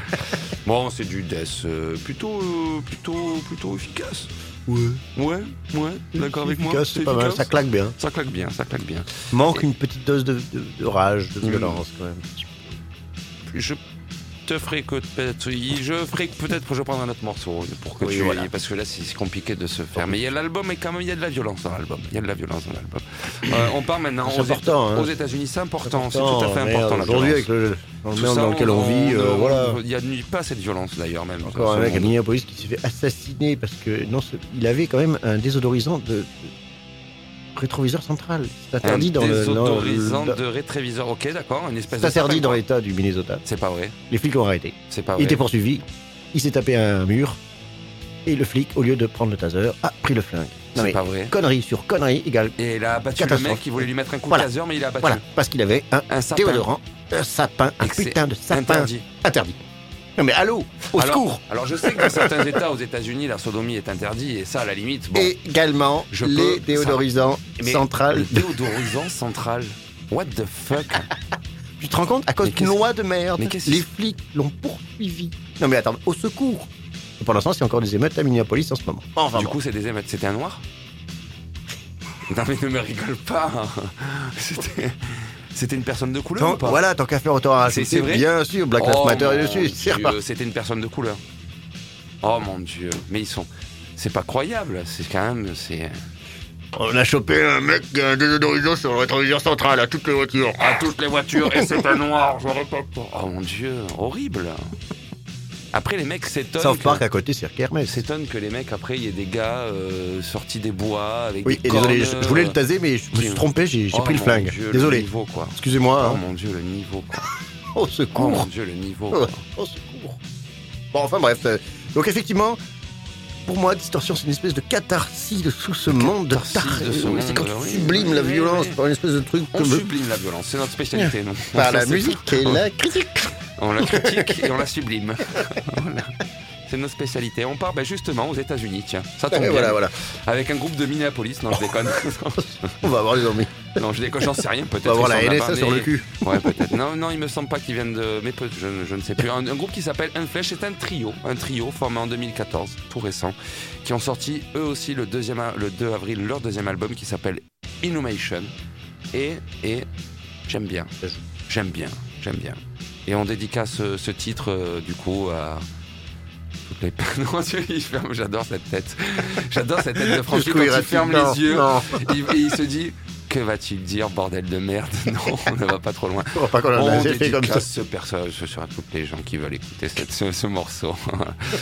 Speaker 2: [laughs] bon, c'est du death euh, plutôt, euh, plutôt, plutôt efficace.
Speaker 3: Ouais.
Speaker 2: Ouais, ouais, d'accord avec moi.
Speaker 3: C'est pas mal. Ça claque bien.
Speaker 2: Ça claque bien, ça claque bien.
Speaker 3: Manque une petite dose de, de- de rage, de
Speaker 2: Mm.
Speaker 3: violence quand même.
Speaker 2: Je te ferai que peut-être je ferai que peut-être que je prendrai un autre morceau pour que
Speaker 3: Oui,
Speaker 2: tu
Speaker 3: voilà.
Speaker 2: parce que là c'est compliqué de se faire mais il y a l'album et quand même il y a de la violence dans l'album il y a de la violence dans l'album [coughs] Euh, on part maintenant aux,
Speaker 3: important, hein.
Speaker 2: aux États-Unis c'est important c'est tout à fait important
Speaker 3: Aujourd'hui, avec le, dans le
Speaker 2: Tout
Speaker 3: monde dans lequel on, vit, euh,
Speaker 2: on-
Speaker 3: voilà.
Speaker 2: il y a pas cette violence d'ailleurs même
Speaker 3: Encore un mec à. Minneapolis qui s'est fait assassiner parce que non, il avait quand même un désodorisant de rétroviseur central. C'est interdit dans le.
Speaker 2: désodorisant de rétroviseur ok d'accord une espèce
Speaker 3: C'est interdit dans l'état du Minnesota.
Speaker 2: c'est pas vrai
Speaker 3: Les flics l'ont arrêté.
Speaker 2: c'est pas
Speaker 3: Il
Speaker 2: vrai
Speaker 3: était poursuivi. Il s'est tapé un mur. Et le flic, au lieu de prendre le taser, a pris le flingue. Non
Speaker 2: c'est
Speaker 3: mais
Speaker 2: pas vrai
Speaker 3: connerie sur connerie égale.
Speaker 2: et il a abattu le mec qui voulait lui mettre un coup
Speaker 3: Voilà.
Speaker 2: de taser mais il a abattu
Speaker 3: Voilà, parce qu'il avait un
Speaker 2: un sapin
Speaker 3: déodorant, un sapin, un putain de sapin
Speaker 2: interdit
Speaker 3: interdit. Non mais allô, au
Speaker 2: alors,
Speaker 3: secours
Speaker 2: Alors je sais que dans certains [laughs] États aux États-Unis, la sodomie est interdite et ça, à la limite, bon.
Speaker 3: Également
Speaker 2: Je
Speaker 3: les déodorisants centrales.
Speaker 2: le déodorisant central. What the fuck? [laughs]
Speaker 3: Tu te rends compte À cause d'une loi de merde, les flics l'ont poursuivi. Non mais attends, au secours Et Pour l'instant, c'est encore des émeutes à Minneapolis en ce moment. Enfin
Speaker 2: Du
Speaker 3: bon.
Speaker 2: coup, c'est des émeutes. C'était un noir? Non mais ne me rigole pas. [laughs] C'était, c'était une personne de couleur
Speaker 3: Tant-
Speaker 2: ou pas
Speaker 3: voilà, tant qu'à faire autant rajouter,
Speaker 2: c'est vrai
Speaker 3: bien sûr, Black Lives
Speaker 2: Oh,
Speaker 3: Matter est
Speaker 2: mon
Speaker 3: dessus.
Speaker 2: C'était une personne de couleur. Oh mon dieu, mais ils sont. C'est pas croyable. C'est quand même. C'est.
Speaker 3: On a chopé un mec qui a un désodorisant sur le rétroviseur central à toutes les voitures.
Speaker 2: À toutes les voitures et c'est un noir. Je répète. Oh mon dieu, horrible. Après les mecs s'étonnent.
Speaker 3: South
Speaker 2: que-
Speaker 3: Park à côté, c'est Hermès.
Speaker 2: s'étonne que les mecs après il y ait des gars euh, sortis des bois avec
Speaker 3: Oui,
Speaker 2: des
Speaker 3: et désolé,
Speaker 2: cornes,
Speaker 3: je, je voulais le
Speaker 2: euh,
Speaker 3: taser, mais je me suis trompé, j'ai
Speaker 2: oh
Speaker 3: pris le
Speaker 2: mon
Speaker 3: flingue.
Speaker 2: Dieu, Le
Speaker 3: Désolé.
Speaker 2: niveau quoi.
Speaker 3: Excusez-moi.
Speaker 2: Oh
Speaker 3: hein.
Speaker 2: mon dieu le niveau quoi. [laughs]
Speaker 3: Au
Speaker 2: Oh mon
Speaker 3: secours.
Speaker 2: dieu le niveau. [laughs]
Speaker 3: Oh,
Speaker 2: quoi.
Speaker 3: au secours. Bon, enfin bref. euh, Donc effectivement, pour moi, Distorsion, c'est une espèce de catharsis de sous ce monde de
Speaker 2: catharsis
Speaker 3: tar...
Speaker 2: de ce
Speaker 3: oui,
Speaker 2: monde,
Speaker 3: C'est quand sublimes
Speaker 2: oui,
Speaker 3: la violence par une espèce de truc
Speaker 2: On
Speaker 3: que
Speaker 2: sublime la violence, c'est notre spécialité non
Speaker 3: par
Speaker 2: On
Speaker 3: la musique et la critique.
Speaker 2: On la critique et on la sublime. Voilà. C'est notre spécialité. On part ben, justement aux États-Unis, tiens. Ça tombe
Speaker 3: Et
Speaker 2: bien.
Speaker 3: voilà, voilà.
Speaker 2: Avec un groupe de Minneapolis. Non, je déconne. [laughs]
Speaker 3: On va avoir les ennuis.
Speaker 2: non, je déconne, j'en sais rien. Peut-être.
Speaker 3: On va avoir la NSA sur le cul.
Speaker 2: Ouais, peut-être. Non, non, il me semble pas qu'ils viennent de. Mais peut- je, je ne sais plus. Un, un groupe qui s'appelle Unflesh c'est un trio, un trio formé en 2014, tout récent, qui ont sorti eux aussi le, deuxième, le 2 avril leur deuxième album qui s'appelle Inhumation. Et, et j'aime bien. J'aime bien. J'aime bien. Et on dédicace ce, ce titre, euh, du coup, à. toutes les- [laughs] Non, il ferme- J'adore cette tête. J'adore cette tête de Francky quand il ferme
Speaker 3: Non,
Speaker 2: les yeux. Il, et il se dit que va-t-il dire, bordel de merde? [laughs] Non, on ne va pas trop loin.
Speaker 3: crois pas
Speaker 2: On
Speaker 3: fait comme ça.
Speaker 2: ce personnage sur à toutes les gens qui veulent écouter cette- ce, ce morceau.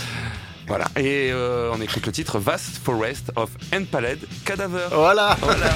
Speaker 2: [laughs] voilà. Et euh, on écoute le titre Vast Forest of Empaled Cadaver.
Speaker 3: Voilà.
Speaker 2: Voilà.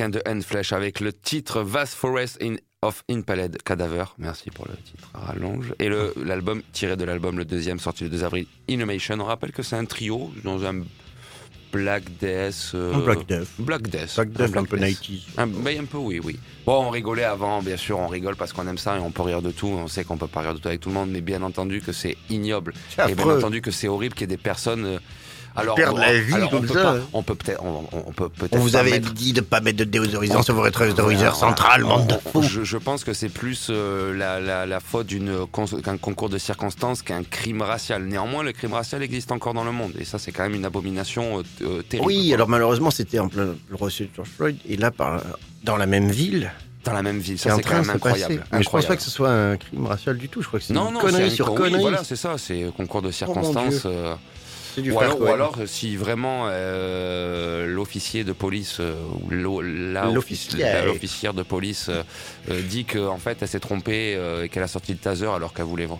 Speaker 2: Américain de Flesh avec le titre Vast Forest in, of Impaled Cadaver. Merci pour le titre rallonge. Et l'album tiré de l'album, le deuxième, sorti le 2 avril, Innovation. On rappelle que c'est un trio dans un Black Death. euh,
Speaker 3: Un Black Death.
Speaker 2: Black Death.
Speaker 3: Black Death, un peu
Speaker 2: Death.
Speaker 3: 90s.
Speaker 2: Un, ben, un peu, oui, oui. Bon, on rigolait avant, bien sûr, on rigole parce qu'on aime ça et on peut rire de tout. On sait qu'on peut pas rire de tout avec tout le monde, mais bien entendu que c'est ignoble. Et bien entendu que c'est horrible qu'il y ait des personnes. euh, alors, on,
Speaker 3: la vie
Speaker 2: alors, on
Speaker 3: comme
Speaker 2: peut
Speaker 3: ça.
Speaker 2: pas- on peut peut-être, on, on- on peut peut-être.
Speaker 3: On vous
Speaker 2: pas
Speaker 3: avait
Speaker 2: mettre-
Speaker 3: dit de pas mettre de déodorisant sur vos rétroviseurs
Speaker 2: Voilà,
Speaker 3: centrales,
Speaker 2: voilà.
Speaker 3: bande de
Speaker 2: On-
Speaker 3: fous.
Speaker 2: Je, je pense que c'est plus euh, la, la- la faute d'une qu'un concours de circonstances qu'un crime racial. Néanmoins, le crime racial existe encore dans le monde et ça, c'est quand même une abomination euh, euh, terrible.
Speaker 3: Oui, alors malheureusement, c'était en plein le procès de George Floyd. Et là, par, dans la même ville,
Speaker 2: dans la même ville,
Speaker 3: c'est
Speaker 2: ça c'est quand même
Speaker 3: passer.
Speaker 2: incroyable.
Speaker 3: Mais je pense pas
Speaker 2: Incroyable.
Speaker 3: que ce soit un crime racial du tout. Je crois que c'est une
Speaker 2: non,
Speaker 3: connerie
Speaker 2: c'est
Speaker 3: sur
Speaker 2: un- oui,
Speaker 3: connerie.
Speaker 2: voilà, c'est ça, c'est concours de
Speaker 3: mon
Speaker 2: circonstances.
Speaker 3: Dieu. C'est du
Speaker 2: ou,
Speaker 3: frère
Speaker 2: alors, ou
Speaker 3: Cohen.
Speaker 2: alors, si vraiment euh, l'officier de police euh, ou la-
Speaker 3: L'officière.
Speaker 2: de police euh, dit qu'en fait elle s'est trompée euh, et qu'elle a sorti le taser alors qu'elle voulait. Bon,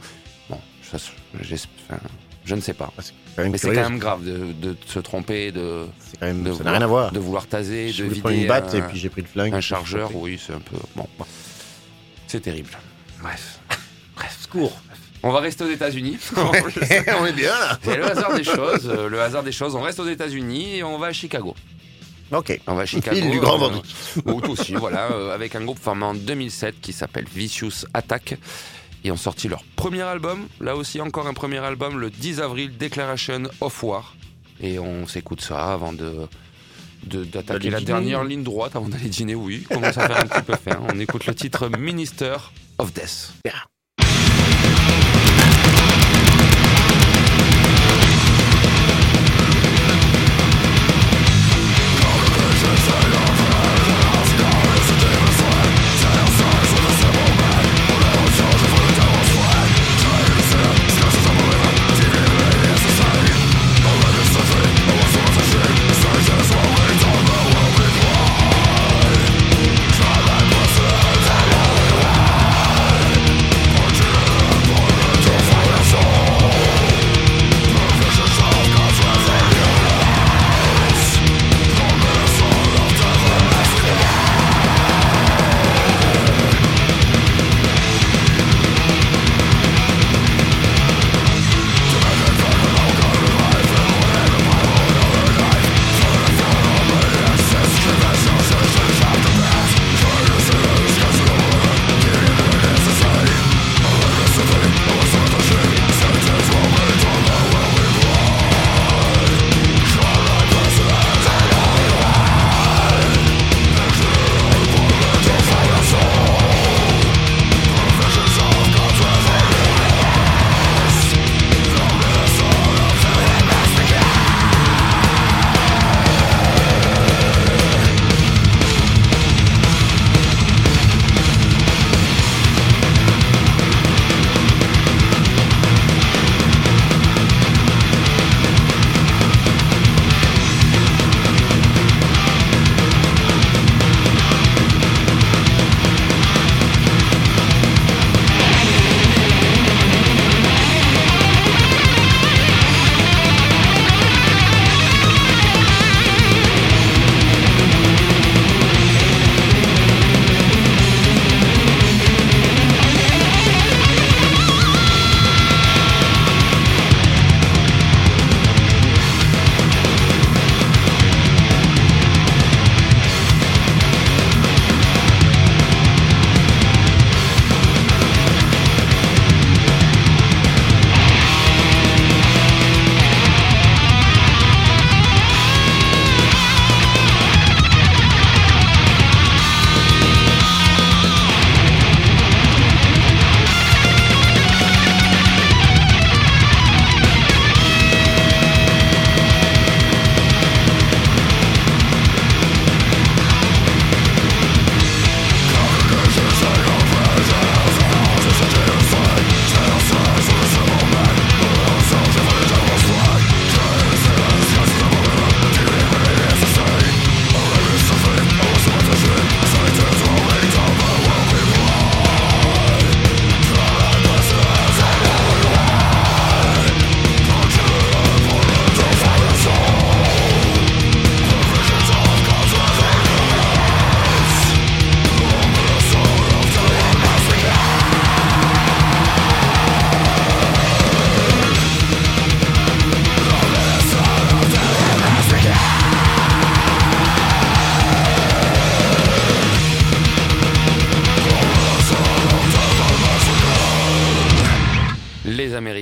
Speaker 2: ça, j'esp- enfin, je ne sais pas.
Speaker 3: C'est quand même
Speaker 2: Mais c'est quand même grave de, de se tromper, de,
Speaker 3: C'est quand même-
Speaker 2: de
Speaker 3: ça n'a rien à voir.
Speaker 2: de vouloir taser,
Speaker 3: Je
Speaker 2: de vider
Speaker 3: une batte
Speaker 2: un,
Speaker 3: et puis j'ai pris le flingue.
Speaker 2: un chargeur. Oui, c'est un peu. Bon. c'est terrible. Bref. Bref.
Speaker 3: Secours.
Speaker 2: On va rester aux États-Unis. [laughs]
Speaker 3: On est bien là.
Speaker 2: C'est le hasard des choses. euh, Le hasard des choses. On reste aux États-Unis et on va à Chicago.
Speaker 3: Ok.
Speaker 2: On va à Chicago.
Speaker 3: L'île du Grand
Speaker 2: euh,
Speaker 3: Vendredi.
Speaker 2: Ou aussi, voilà, euh, avec un groupe formé en 2007 qui s'appelle Vicious Attack. Et ont sorti leur premier album. Là aussi, encore un premier album, le 10 avril, Declaration of War. Et on s'écoute ça avant de. D'attaquer la dernière ligne droite avant d'aller dîner, oui. On commence à faire un petit peu faim. On écoute le titre Minister of Death.
Speaker 7: Minister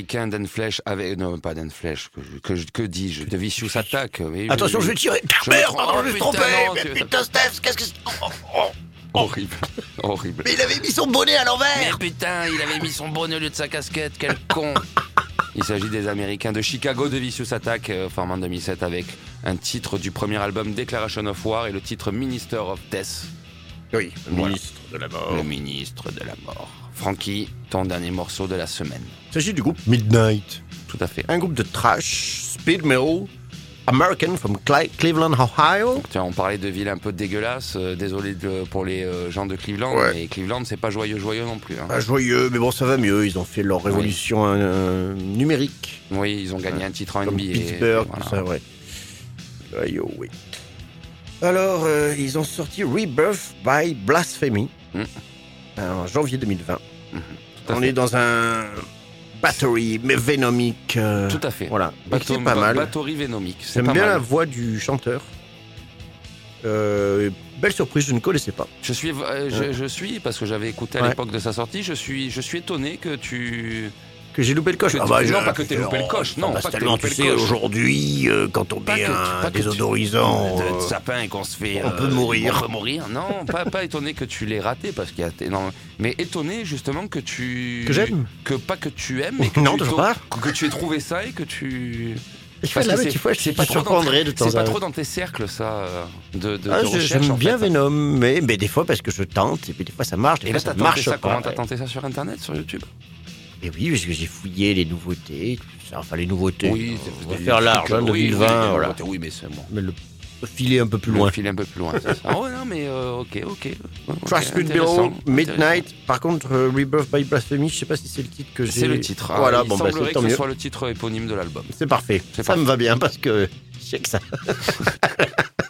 Speaker 2: Américains Dan Flesh avec non pas Dan Flesh que, que, que dis-je de Vicious Attack. oui,
Speaker 3: Attention, je vais tirer.
Speaker 2: Je me
Speaker 3: Merde, je me suis
Speaker 2: Putain,
Speaker 3: trompé. Mais putain, Steph, qu'est-ce que c'est oh, oh, oh. [laughs]
Speaker 2: horrible, horrible.
Speaker 3: Mais il avait mis son bonnet à
Speaker 2: Mais
Speaker 3: l'envers.
Speaker 2: putain, il avait mis son bonnet au lieu de sa casquette, quel con [laughs] Il s'agit des Américains de Chicago de Vicious Attack, euh, formés en 2007 avec un titre du premier album Declaration of War et le titre Minister of Death,
Speaker 3: Oui, le
Speaker 2: Voilà.
Speaker 3: ministre de la mort.
Speaker 2: le ministre de la mort. Frankie, ton dernier morceau de la semaine.
Speaker 3: Il s'agit du groupe Midnight.
Speaker 2: Tout à fait.
Speaker 3: Un groupe de trash, speed metal, American from Cle- Cleveland, Ohio.
Speaker 2: Tiens, on parlait de villes un peu dégueulasses. euh, désolé de- pour les euh, gens de Cleveland,
Speaker 3: Ouais.
Speaker 2: mais Cleveland, c'est pas joyeux, joyeux non plus. hein.
Speaker 3: Pas joyeux, mais bon, ça va mieux. Ils ont fait leur révolution euh, numérique.
Speaker 2: Oui, ils ont gagné un titre en
Speaker 3: Comme
Speaker 2: NBA.
Speaker 3: Pittsburgh,
Speaker 2: voilà.
Speaker 3: tout ça, ouais. Aïe, oh, oui. Alors, ils ont sorti Rebirth by Blasphemy
Speaker 2: Mm.
Speaker 3: En janvier 2020.
Speaker 2: Tout à
Speaker 3: On
Speaker 2: fait.
Speaker 3: est dans un battery, vénomique. euh,
Speaker 2: Tout à fait.
Speaker 3: Voilà, c'est pas mal.
Speaker 2: Batterie vénomique. C'est
Speaker 3: J'aime bien
Speaker 2: mal.
Speaker 3: la voix du chanteur. Euh, belle surprise, je ne connaissais pas.
Speaker 2: Je suis, euh, je, suis parce que j'avais écouté à
Speaker 3: Ouais.
Speaker 2: l'époque de sa sortie. Je suis, je suis étonné que tu.
Speaker 3: Que j'ai loupé le coche. Ah bah,
Speaker 2: non,
Speaker 3: je-
Speaker 2: pas que t'aies loupé le coche, non,
Speaker 3: bah,
Speaker 2: pas que loupé
Speaker 3: tu
Speaker 2: le
Speaker 3: sais,
Speaker 2: coche.
Speaker 3: aujourd'hui, euh, quand on met un désodorisant,
Speaker 2: de, de
Speaker 3: euh,
Speaker 2: sapin et qu'on se fait.
Speaker 3: on peut mourir.
Speaker 2: On peut mourir. Non, pas, pas étonné que tu l'aies raté parce qu'il y a. non, mais étonné justement que tu.
Speaker 3: que j'aime.
Speaker 2: Que pas que tu aimes, mais que [laughs]
Speaker 3: Non,
Speaker 2: tu
Speaker 3: pas.
Speaker 2: Que tu aies trouvé ça et que tu.
Speaker 3: Je fais la fois, te
Speaker 2: pas trop dans-
Speaker 3: surprendrai de temps
Speaker 2: C'est pas trop dans tes cercles, ça, euh, de, de,
Speaker 3: Ah,
Speaker 2: de
Speaker 3: J'aime
Speaker 2: en
Speaker 3: bien
Speaker 2: fait.
Speaker 3: Venom, mais, mais des fois parce que je tente, et puis des fois ça marche, des
Speaker 2: Et
Speaker 3: fois
Speaker 2: là,
Speaker 3: ça
Speaker 2: tenté
Speaker 3: marche
Speaker 2: ça,
Speaker 3: pas.
Speaker 2: comment t'as tenté ça sur Internet, sur YouTube?
Speaker 3: Et oui, parce que j'ai fouillé les nouveautés, tout ça, enfin les nouveautés.
Speaker 2: Oui,
Speaker 3: on va faire large, hein,
Speaker 2: oui, oui,
Speaker 3: 2020,
Speaker 2: oui,
Speaker 3: voilà.
Speaker 2: Oui, mais c'est bon.
Speaker 3: Mais le filer un peu plus
Speaker 2: Le
Speaker 3: loin.
Speaker 2: Filer un peu plus loin. c'est ça. [laughs] oh non, mais euh, ok, ok. ok,
Speaker 3: Trash Speed
Speaker 2: intéressant,
Speaker 3: Bill, Midnight. Par contre, euh, Rebirth by Blasphemy, je sais pas si c'est le titre que j'ai.
Speaker 2: C'est le titre. Ah,
Speaker 3: Voilà,
Speaker 2: il
Speaker 3: bon, bah, tant
Speaker 2: que ce soit le titre éponyme de l'album.
Speaker 3: C'est parfait. Ça me va bien parce que je sais que ça. [laughs]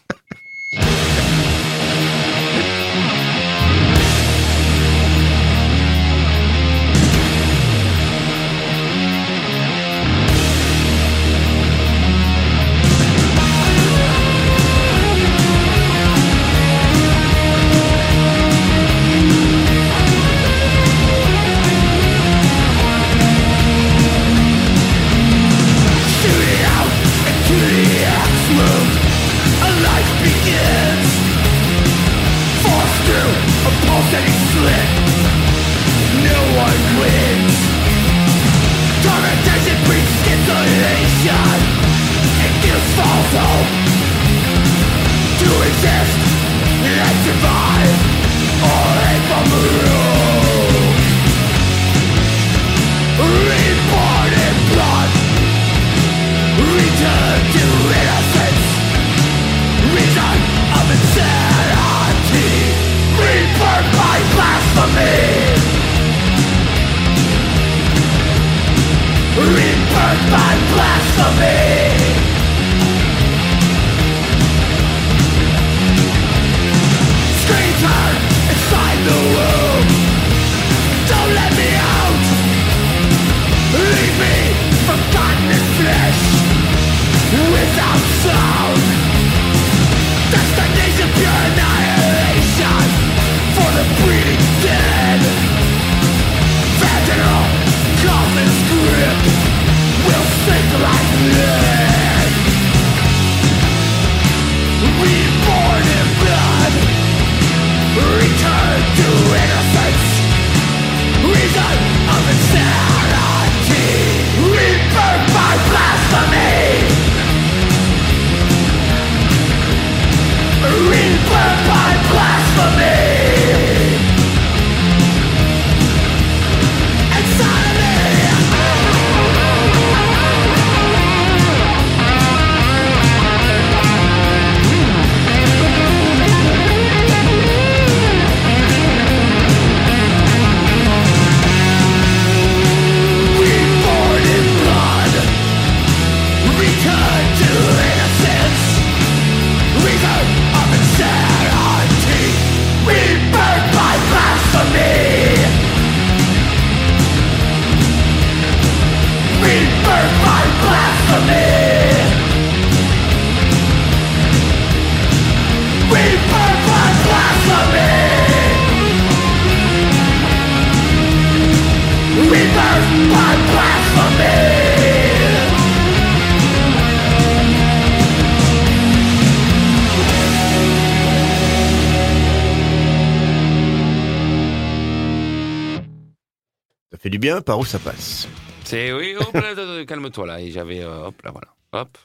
Speaker 3: bien, par où ça passe
Speaker 2: C'est oui, [laughs] euh, calme-toi là. Et j'avais, euh, hop là, voilà, hop.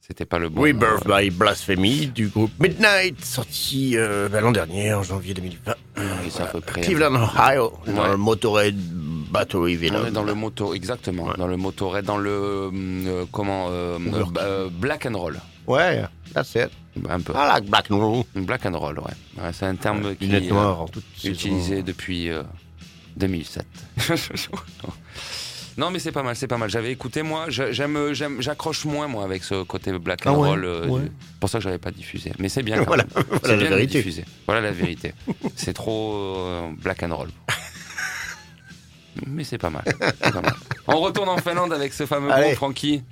Speaker 2: C'était pas le bon.
Speaker 3: Rebirth
Speaker 2: euh,
Speaker 3: by Blasphemy du groupe Midnight, sorti euh, l'an dernier, en janvier 2020.
Speaker 2: oui, c'est à peu près.
Speaker 3: Cleveland, Ohio, dans le Motorhead Battery
Speaker 2: On
Speaker 3: Venom.
Speaker 2: est dans le moto, exactement,
Speaker 3: Ouais.
Speaker 2: dans le motorhead, dans le euh, comment black and roll,
Speaker 3: Ouais, that's it.
Speaker 2: un peu.
Speaker 3: Like black and roll.
Speaker 2: Black and roll, ouais. Ouais, c'est un terme qui est utilisé depuis 2007. [laughs] non, mais c'est pas mal, c'est pas mal. J'avais écouté moi, je- j'aime, j'aime, j'accroche moins moi avec ce côté black
Speaker 3: Ah
Speaker 2: and
Speaker 3: ouais,
Speaker 2: roll. euh,
Speaker 3: ouais.
Speaker 2: pour ça que j'avais pas diffusé. Mais c'est bien. [laughs]
Speaker 3: Voilà, voilà
Speaker 2: c'est
Speaker 3: la
Speaker 2: bien
Speaker 3: vérité.
Speaker 2: diffuser. Voilà la vérité. [laughs] c'est trop euh, black and roll. Mais c'est pas mal. c'est pas mal. On retourne en Finlande avec ce fameux
Speaker 3: Allez.
Speaker 2: Frankie.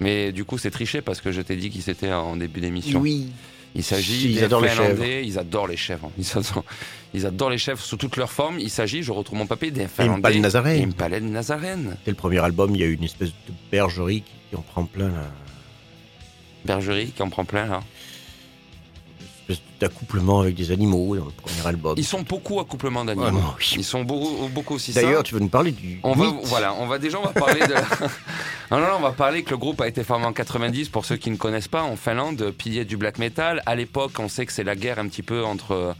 Speaker 2: Mais du coup, c'est triché parce que je t'ai dit qu'il s'était en début d'émission.
Speaker 3: Oui.
Speaker 2: Il s'agit
Speaker 3: Ils
Speaker 2: des
Speaker 3: adorent les
Speaker 2: Finlandais, ils adorent les chèvres. Ils adorent, ils adorent les chèvres sous toutes leurs formes. Il s'agit, je retrouve mon papier, des Finlandais.
Speaker 3: Impale Nazarene.
Speaker 2: Impale Nazarene.
Speaker 3: Dès le premier album, il y a eu une espèce de bergerie qui, en prend plein là.
Speaker 2: Bergerie qui en prend plein là.
Speaker 3: D'accouplement avec des animaux dans le premier album.
Speaker 2: Ils sont beaucoup accouplement d'animaux.
Speaker 3: Ah oui.
Speaker 2: Ils sont beaucoup, beaucoup aussi ça.
Speaker 3: D'ailleurs, tu veux nous parler du
Speaker 2: On va, voilà, on va déjà, on va parler de. [laughs] non, non, non, on va parler que le groupe a été formé en 90 pour ceux qui ne connaissent pas en Finlande, pilier du black metal. À l'époque, on sait que c'est la guerre un petit peu entre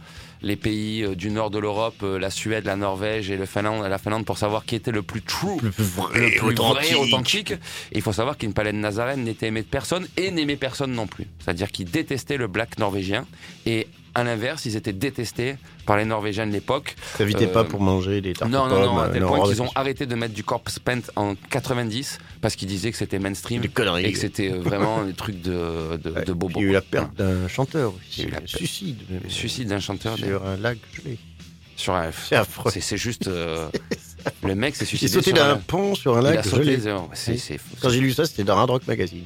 Speaker 2: les pays euh, du nord de l'Europe, euh, la Suède, la Norvège et le Finlande, la Finlande pour savoir qui était le plus true,
Speaker 3: le plus vrai,
Speaker 2: le plus
Speaker 3: authentique.
Speaker 2: vrai, authentique. Et il faut savoir qu'Impalen Nazaren n'était aimé de personne et n'aimait personne non plus. C'est-à-dire qu'ils détestaient le black norvégien et à l'inverse, ils étaient détestés par les Norvégiens de l'époque.
Speaker 3: T'invitais
Speaker 2: Euh,
Speaker 3: pas pour manger des tartes
Speaker 2: Non, non, non, à
Speaker 3: euh,
Speaker 2: tel point qu'ils ont arrêté de mettre du corpse paint en 90 parce qu'ils disaient que c'était mainstream
Speaker 3: Des conneries.
Speaker 2: et que c'était euh, vraiment des trucs de, de,
Speaker 3: Ouais,
Speaker 2: de bobo.
Speaker 3: Il y a eu la perte d'un chanteur
Speaker 2: Il y a eu
Speaker 3: aussi.
Speaker 2: la perte.
Speaker 3: Suicide.
Speaker 2: Le suicide d'un chanteur
Speaker 3: Sur un lac gelé.
Speaker 2: sur un.
Speaker 3: C'est affreux.
Speaker 2: C'est c'est juste. euh, [laughs] le mec s'est
Speaker 3: Il est
Speaker 2: suicidé.
Speaker 3: sauté
Speaker 2: sur un-
Speaker 3: d'un pont sur un
Speaker 2: Il a
Speaker 3: lac
Speaker 2: sauté.
Speaker 3: gelé. Quand j'ai lu ça, c'était dans Hard Rock Magazine.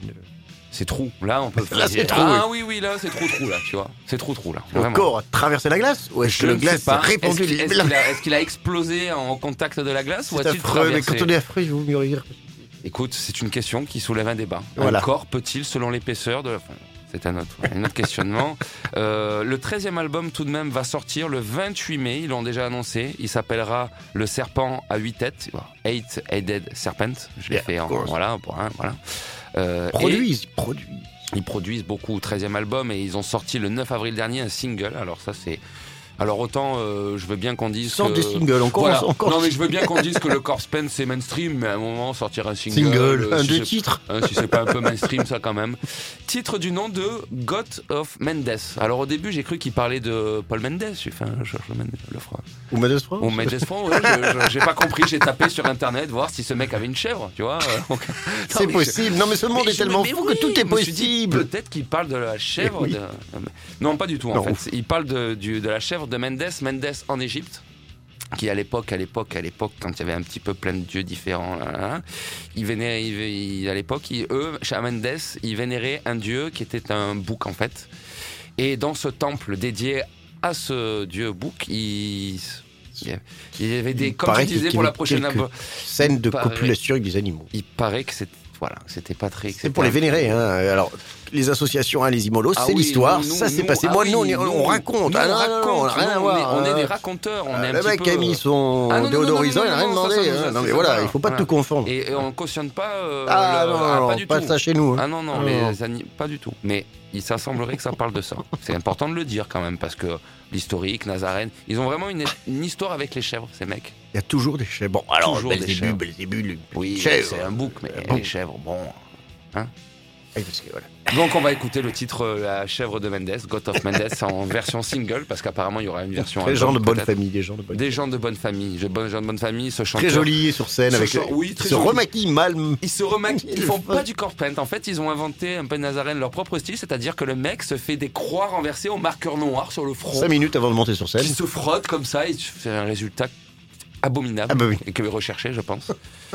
Speaker 2: C'est trou. Là, on peut. [laughs]
Speaker 3: Là, c'est trou,
Speaker 2: Ah oui, oui, là, c'est trop trou là, tu vois. C'est trop trou là.
Speaker 3: Le
Speaker 2: Vraiment.
Speaker 3: corps a traversé la glace Ou est-ce
Speaker 2: Je
Speaker 3: que le
Speaker 2: ne sais
Speaker 3: glace
Speaker 2: pas. Est-ce qu'il est-ce qu'il a, [laughs] est-ce qu'il a explosé en contact de la glace ou
Speaker 3: C'est
Speaker 2: a-t-il
Speaker 3: affreux, mais
Speaker 2: traversé
Speaker 3: quand on est affreux, je vous mûrir.
Speaker 2: Écoute, c'est une question qui soulève un débat.
Speaker 3: Voilà.
Speaker 2: Un corps peut-il, selon l'épaisseur de la... enfin, c'est un autre, un autre questionnement. [laughs] Euh, le 13e album, tout de même, va sortir le 28 mai. Ils l'ont déjà annoncé. Il s'appellera Le Serpent à 8 têtes. Eight Headed Serpent. Je l'ai
Speaker 3: Yeah,
Speaker 2: fait en.
Speaker 3: of course.
Speaker 2: Voilà, pour un, voilà. Euh, et
Speaker 3: Produisent, produisent.
Speaker 2: ils produisent beaucoup. 13e album. Et ils ont sorti le 9 avril dernier un single. Alors, ça, c'est. Alors, autant, euh, je veux bien qu'on dise.
Speaker 3: Sortent
Speaker 2: que...
Speaker 3: des singles,
Speaker 2: Voilà.
Speaker 3: encore.
Speaker 2: Non mais je veux bien qu'on dise que le corpse paint c'est mainstream, mais à un moment sortir un single,
Speaker 3: Single,
Speaker 2: euh,
Speaker 3: un,
Speaker 2: si
Speaker 3: deux titres.
Speaker 2: Hein, si c'est pas un peu mainstream, ça quand même. Titre du nom de God of Mendes. Alors au début, j'ai cru qu'il parlait de Paul Mendes. Un cherche le froid.
Speaker 3: Ou Mendes France
Speaker 2: Ou Mendes Franc, ouais, j'ai pas compris. J'ai tapé sur internet voir si ce mec avait une chèvre, tu vois. [laughs]
Speaker 3: C'est possible. Non, mais ce monde
Speaker 2: mais
Speaker 3: est tellement fou
Speaker 2: oui,
Speaker 3: que tout est possible.
Speaker 2: Peut-être qu'il parle de la chèvre.
Speaker 3: Oui.
Speaker 2: de- Non, pas du tout en fait. Il parle de, du- de la chèvre de Mendes, Mendes en Égypte qui à l'époque, à l'époque, à l'époque, quand il y avait un petit peu plein de dieux différents, là, là, là, ils vénéraient, ils- ils- à l'époque, ils- eux, chez Mendes, ils vénéraient un dieu qui était un bouc en fait. Et dans ce temple dédié à ce dieu bouc, il, il y avait des,
Speaker 3: Il
Speaker 2: comme
Speaker 3: paraît
Speaker 2: tu disais pour la prochaine
Speaker 3: Scène de
Speaker 2: Pareil.
Speaker 3: copulation avec des animaux.
Speaker 2: il paraît que c'est, voilà, c'était pas très.
Speaker 3: C'est pour les vénérer. Hein. Alors, les associations, hein, les Imolos,
Speaker 2: Ah
Speaker 3: c'est
Speaker 2: oui,
Speaker 3: l'histoire. Ça,
Speaker 2: nous,
Speaker 3: c'est passé.
Speaker 2: ah
Speaker 3: Moi,
Speaker 2: oui,
Speaker 3: nous, on, raconte. Ah, non,
Speaker 2: raconte,
Speaker 3: on rien à voir.
Speaker 2: est- On est
Speaker 3: hein.
Speaker 2: des raconteurs, on est
Speaker 3: Le mec a mis son
Speaker 2: Ah,
Speaker 3: déodorisant, il n'a rien
Speaker 2: ça,
Speaker 3: demandé.
Speaker 2: ça,
Speaker 3: hein.
Speaker 2: ça,
Speaker 3: Non,
Speaker 2: ça,
Speaker 3: mais
Speaker 2: ça,
Speaker 3: voilà,
Speaker 2: ça,
Speaker 3: il faut pas tout confondre.
Speaker 2: Et, on cautionne pas. euh,
Speaker 3: Ah non,
Speaker 2: ah,
Speaker 3: non,
Speaker 2: pas
Speaker 3: ça chez nous. hein.
Speaker 2: Ah non, non, ani- pas du tout. Mais il semblerait que ça parle de ça. C'est important de le dire quand même, parce que l'historique, Nazarène, ils ont vraiment une, une histoire avec les chèvres, ces mecs.
Speaker 3: Il y a toujours des chèvres. Bon, alors, Belzébuth,
Speaker 2: chèvres.
Speaker 3: Belzébuth,
Speaker 2: Oui, c'est un bouc, mais les chèvres, bon.
Speaker 3: Ah, que, voilà.
Speaker 2: Donc on va écouter le titre euh, La chèvre de Mendes, God of Mendes, [laughs] en version single, parce qu'apparemment il y aura une version.
Speaker 3: Des gens de bonne famille, des gens de bonne
Speaker 2: Des gens de bonne famille, des gens de bonne famille, ce chanteur.
Speaker 3: Très joli sur scène avec.
Speaker 2: chant- oui, très
Speaker 3: se
Speaker 2: joli.
Speaker 3: remaquille mal.
Speaker 2: Ils se remaquillent, ils
Speaker 3: Il [laughs]
Speaker 2: font pas du corpse paint. En fait, ils ont inventé un peu Nazarène leur propre style, c'est-à-dire que le mec se fait des croix renversées au marqueur noir sur le front,
Speaker 3: 5 minutes avant de monter sur scène.
Speaker 2: qui se frotte comme ça et tu fais un résultat abominable
Speaker 3: Ah bah oui.
Speaker 2: et que je pense.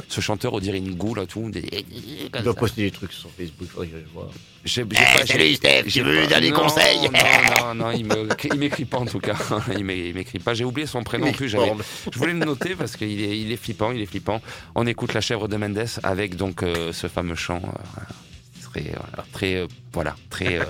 Speaker 2: Ce chanteur, on dirait une goule, là, tout. Des...
Speaker 3: Il doit
Speaker 2: ça.
Speaker 3: poster des trucs sur Facebook, faudrait que je vois.
Speaker 2: J'ai- j'ai
Speaker 3: Eh,
Speaker 2: pas-
Speaker 3: salut Steph,
Speaker 2: j'ai
Speaker 3: tu veux
Speaker 2: pas-
Speaker 3: lui donner des
Speaker 2: non,
Speaker 3: conseils
Speaker 2: Non, non, non, il me- il m'écrit pas en tout cas. [laughs] Il m'é- il m'écrit pas. J'ai oublié son prénom en plus. j'avais-. Je voulais le noter parce qu'il est, il est flippant, il est flippant. On écoute La chèvre de Mendes avec donc euh, ce fameux chant euh, très, euh, très, euh, voilà, très.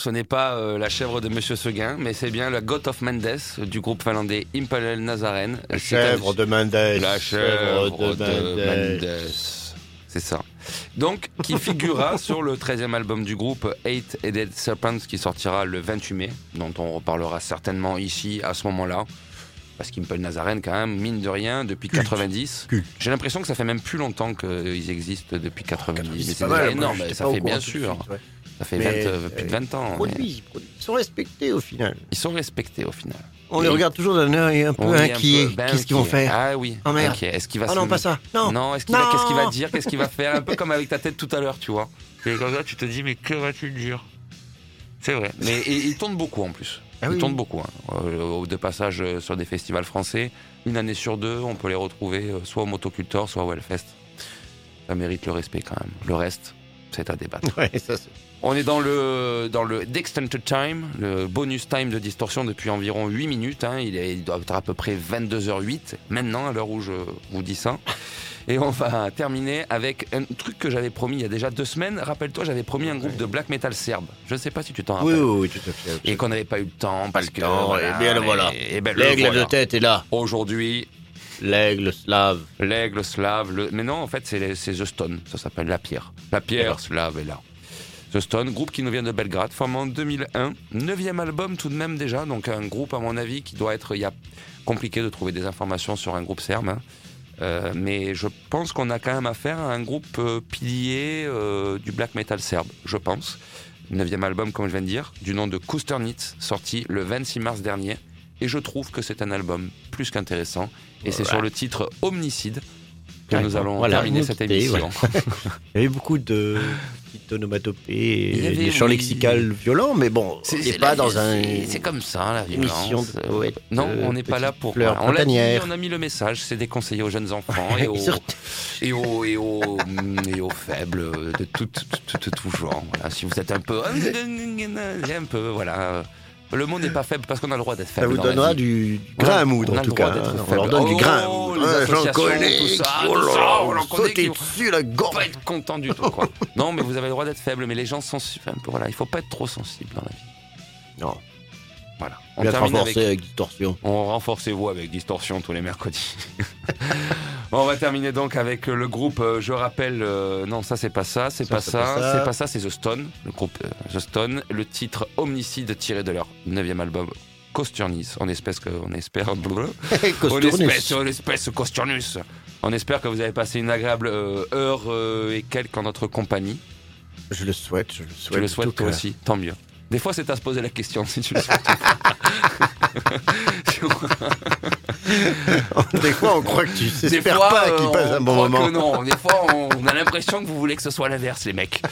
Speaker 2: Ce n'est pas euh, la chèvre de Monsieur Seguin, mais c'est bien la Goat of Mendes du groupe finlandais Impalel Nazaren.
Speaker 3: La chèvre de Mendes.
Speaker 2: La chèvre de Mendes. C'est ça. Donc, qui figurera [laughs] sur le 13e album du groupe, Eight Headed Serpents, qui sortira le 28 mai, dont on reparlera certainement ici à ce moment-là. Parce qu'Impel Nazaren, quand même, mine de rien, depuis 90.
Speaker 3: Culte.
Speaker 2: J'ai l'impression que ça fait même plus longtemps qu'ils existent depuis 90. Mais
Speaker 3: C'est
Speaker 2: énorme, ça fait bien sûr.
Speaker 3: suite, ouais.
Speaker 2: Ça fait
Speaker 3: Mais,
Speaker 2: 20, euh, plus de 20 ans. mais
Speaker 3: Produits, ils produisent. Ils sont respectés au final.
Speaker 2: Ils sont respectés au final.
Speaker 3: On les
Speaker 2: Oui.
Speaker 3: regarde toujours d'un œil un peu
Speaker 2: On est un
Speaker 3: inquiet.
Speaker 2: peu- ben,
Speaker 3: Qu'est-ce qu'ils vont faire
Speaker 2: Ah oui.
Speaker 3: Oh, merde.
Speaker 2: inquiet. Est-ce qu'il va
Speaker 3: Ah
Speaker 2: se
Speaker 3: non, pas ça. Non.
Speaker 2: Non, est-ce qu'il va,
Speaker 3: Non.
Speaker 2: qu'est-ce qu'il va dire Qu'est-ce qu'il va faire Un peu comme avec ta tête tout à l'heure, tu vois. Et comme ça, tu te dis, mais que va-t-il dire? C'est vrai. Mais et, il tourne beaucoup en plus.
Speaker 3: Ah oui.
Speaker 2: tourne beaucoup. hein. Euh, de passage euh, sur des festivals français. Une année sur deux, on peut les retrouver euh, soit au Motocultor, soit au Hellfest. Ça mérite le respect quand même. Le reste, c'est à débattre.
Speaker 3: Ouais, ça,
Speaker 2: On est dans le, dans le Extended Time, le bonus time de distorsion depuis environ 8 minutes. hein. Il, est, il doit être à peu près 22h08 maintenant, à l'heure où je vous dis ça. Et on va terminer avec un truc que j'avais promis il y a déjà deux semaines. Rappelle-toi, j'avais promis un groupe de black metal serbe. Je ne sais pas si tu t'en rappelles.
Speaker 3: oui, oui, tout à fait.
Speaker 2: Et qu'on n'avait pas eu le temps parce
Speaker 3: le
Speaker 2: que.
Speaker 3: temps,
Speaker 2: voilà,
Speaker 3: et bien le voilà.
Speaker 2: Ben, le
Speaker 3: L'aigle
Speaker 2: voilà.
Speaker 3: de tête est là.
Speaker 2: Aujourd'hui,
Speaker 3: L'aigle slave.
Speaker 2: L'aigle slave, le... mais non, en fait, c'est The Stone, ça s'appelle La Pierre. La Pierre slave est là. The Stone, groupe qui nous vient de Belgrade, formé en 2001, neuvième album tout de même déjà, donc un groupe à mon avis qui doit être, il y a compliqué de trouver des informations sur un groupe serbe, hein. Euh, mais je pense qu'on a quand même affaire à un groupe euh, pilier euh, du black metal serbe, je pense. Neuvième album, comme je viens de dire, du nom de Kusternitz, sorti le 26 mars dernier. Et je trouve que c'est un album plus qu'intéressant. Et c'est sur le titre Omnicide que nous allons
Speaker 3: Voilà,
Speaker 2: terminer cette
Speaker 3: quitter,
Speaker 2: émission. [laughs]
Speaker 3: Il y avait beaucoup de petites onomatopées
Speaker 2: avait,
Speaker 3: des chants
Speaker 2: oui.
Speaker 3: lexicales violents, mais bon, on n'est pas
Speaker 2: la-
Speaker 3: dans un.
Speaker 2: c'est- C'est comme ça, la violence.
Speaker 3: de poète,
Speaker 2: non,
Speaker 3: euh,
Speaker 2: on n'est pas là pour. voilà. On l'a dit,
Speaker 3: printanière.
Speaker 2: on a mis le message, c'est déconseillé aux jeunes enfants et [laughs] aux, et aux, et aux, et aux faibles de tout, tout, tout, tout- tout genre. Voilà. Si vous êtes un peu. [laughs] Un peu, voilà. Le monde n'est pas faible parce qu'on a le droit d'être
Speaker 3: Ça
Speaker 2: faible.
Speaker 3: vous
Speaker 2: dans la
Speaker 3: donnera du grain à moudre, en tout cas. hein. On leur donne du grain à
Speaker 2: Oh,
Speaker 3: moudre. J'en connais.
Speaker 2: tout ça,
Speaker 3: oh
Speaker 2: ça, on en connaît qui-
Speaker 3: dessus la gorge.
Speaker 2: pas être content du tout, quoi. [laughs] non, mais vous avez le droit d'être faible, mais les gens sont. Voilà, il faut pas être trop sensible dans la vie.
Speaker 3: Non,
Speaker 2: Voilà. On
Speaker 3: bien
Speaker 2: termine
Speaker 3: renforcé
Speaker 2: avec.
Speaker 3: avec distorsion.
Speaker 2: On renforcez-vous avec Distorsion tous les mercredis. [laughs] on va terminer donc avec le groupe, euh, je rappelle, euh, non ça c'est pas ça, c'est pas ça, c'est pas ça, c'est The Stone, le groupe euh, The Stone, le titre Omnicide tiré de leur neuvième album Costurnus, on espère que, on espère, [laughs] on espèce, on espèce Costurnus. On espère que vous avez passé une agréable euh, heure et quelques en notre compagnie.
Speaker 3: Je le souhaite, je le souhaite.
Speaker 2: Tu le
Speaker 3: tout
Speaker 2: toi aussi, tant mieux. Des fois, c'est à se poser la question si tu le souhaites. [laughs]
Speaker 3: Des fois, on croit que tu n'espères
Speaker 2: fois,
Speaker 3: pas
Speaker 2: euh,
Speaker 3: qu'il passe
Speaker 2: on
Speaker 3: un bon
Speaker 2: croit
Speaker 3: moment.
Speaker 2: que non. Des fois, on, a l'impression que vous voulez que ce soit l'inverse, les mecs.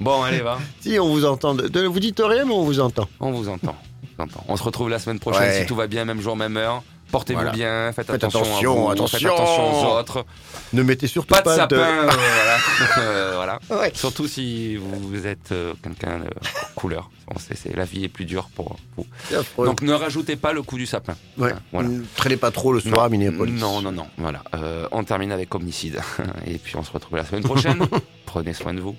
Speaker 2: Bon, allez, va.
Speaker 3: Si, on vous entend. De- vous dites rien, mais on vous entend.
Speaker 2: On vous entend. On vous entend. On se retrouve la semaine prochaine
Speaker 3: Ouais.
Speaker 2: si tout va bien, même jour, même heure. Portez-vous
Speaker 3: Voilà.
Speaker 2: bien, faites,
Speaker 3: Faites
Speaker 2: attention,
Speaker 3: attention,
Speaker 2: à vous,
Speaker 3: attention.
Speaker 2: faites attention aux autres.
Speaker 3: Ne mettez surtout
Speaker 2: Pas
Speaker 3: pas,
Speaker 2: de sapin,
Speaker 3: de.
Speaker 2: euh, [laughs] voilà. Euh, voilà.
Speaker 3: Ouais.
Speaker 2: Surtout si vous êtes euh, quelqu'un de couleur. Bon, la vie est plus dure pour vous. Donc ne rajoutez pas le coup du sapin.
Speaker 3: ouais.
Speaker 2: voilà.
Speaker 3: Ne traînez pas trop le soir à Minneapolis.
Speaker 2: Non, non, non. Voilà. Euh, on termine avec Omnicide. [laughs] Et puis on se retrouve la semaine prochaine. [laughs] Prenez soin de vous.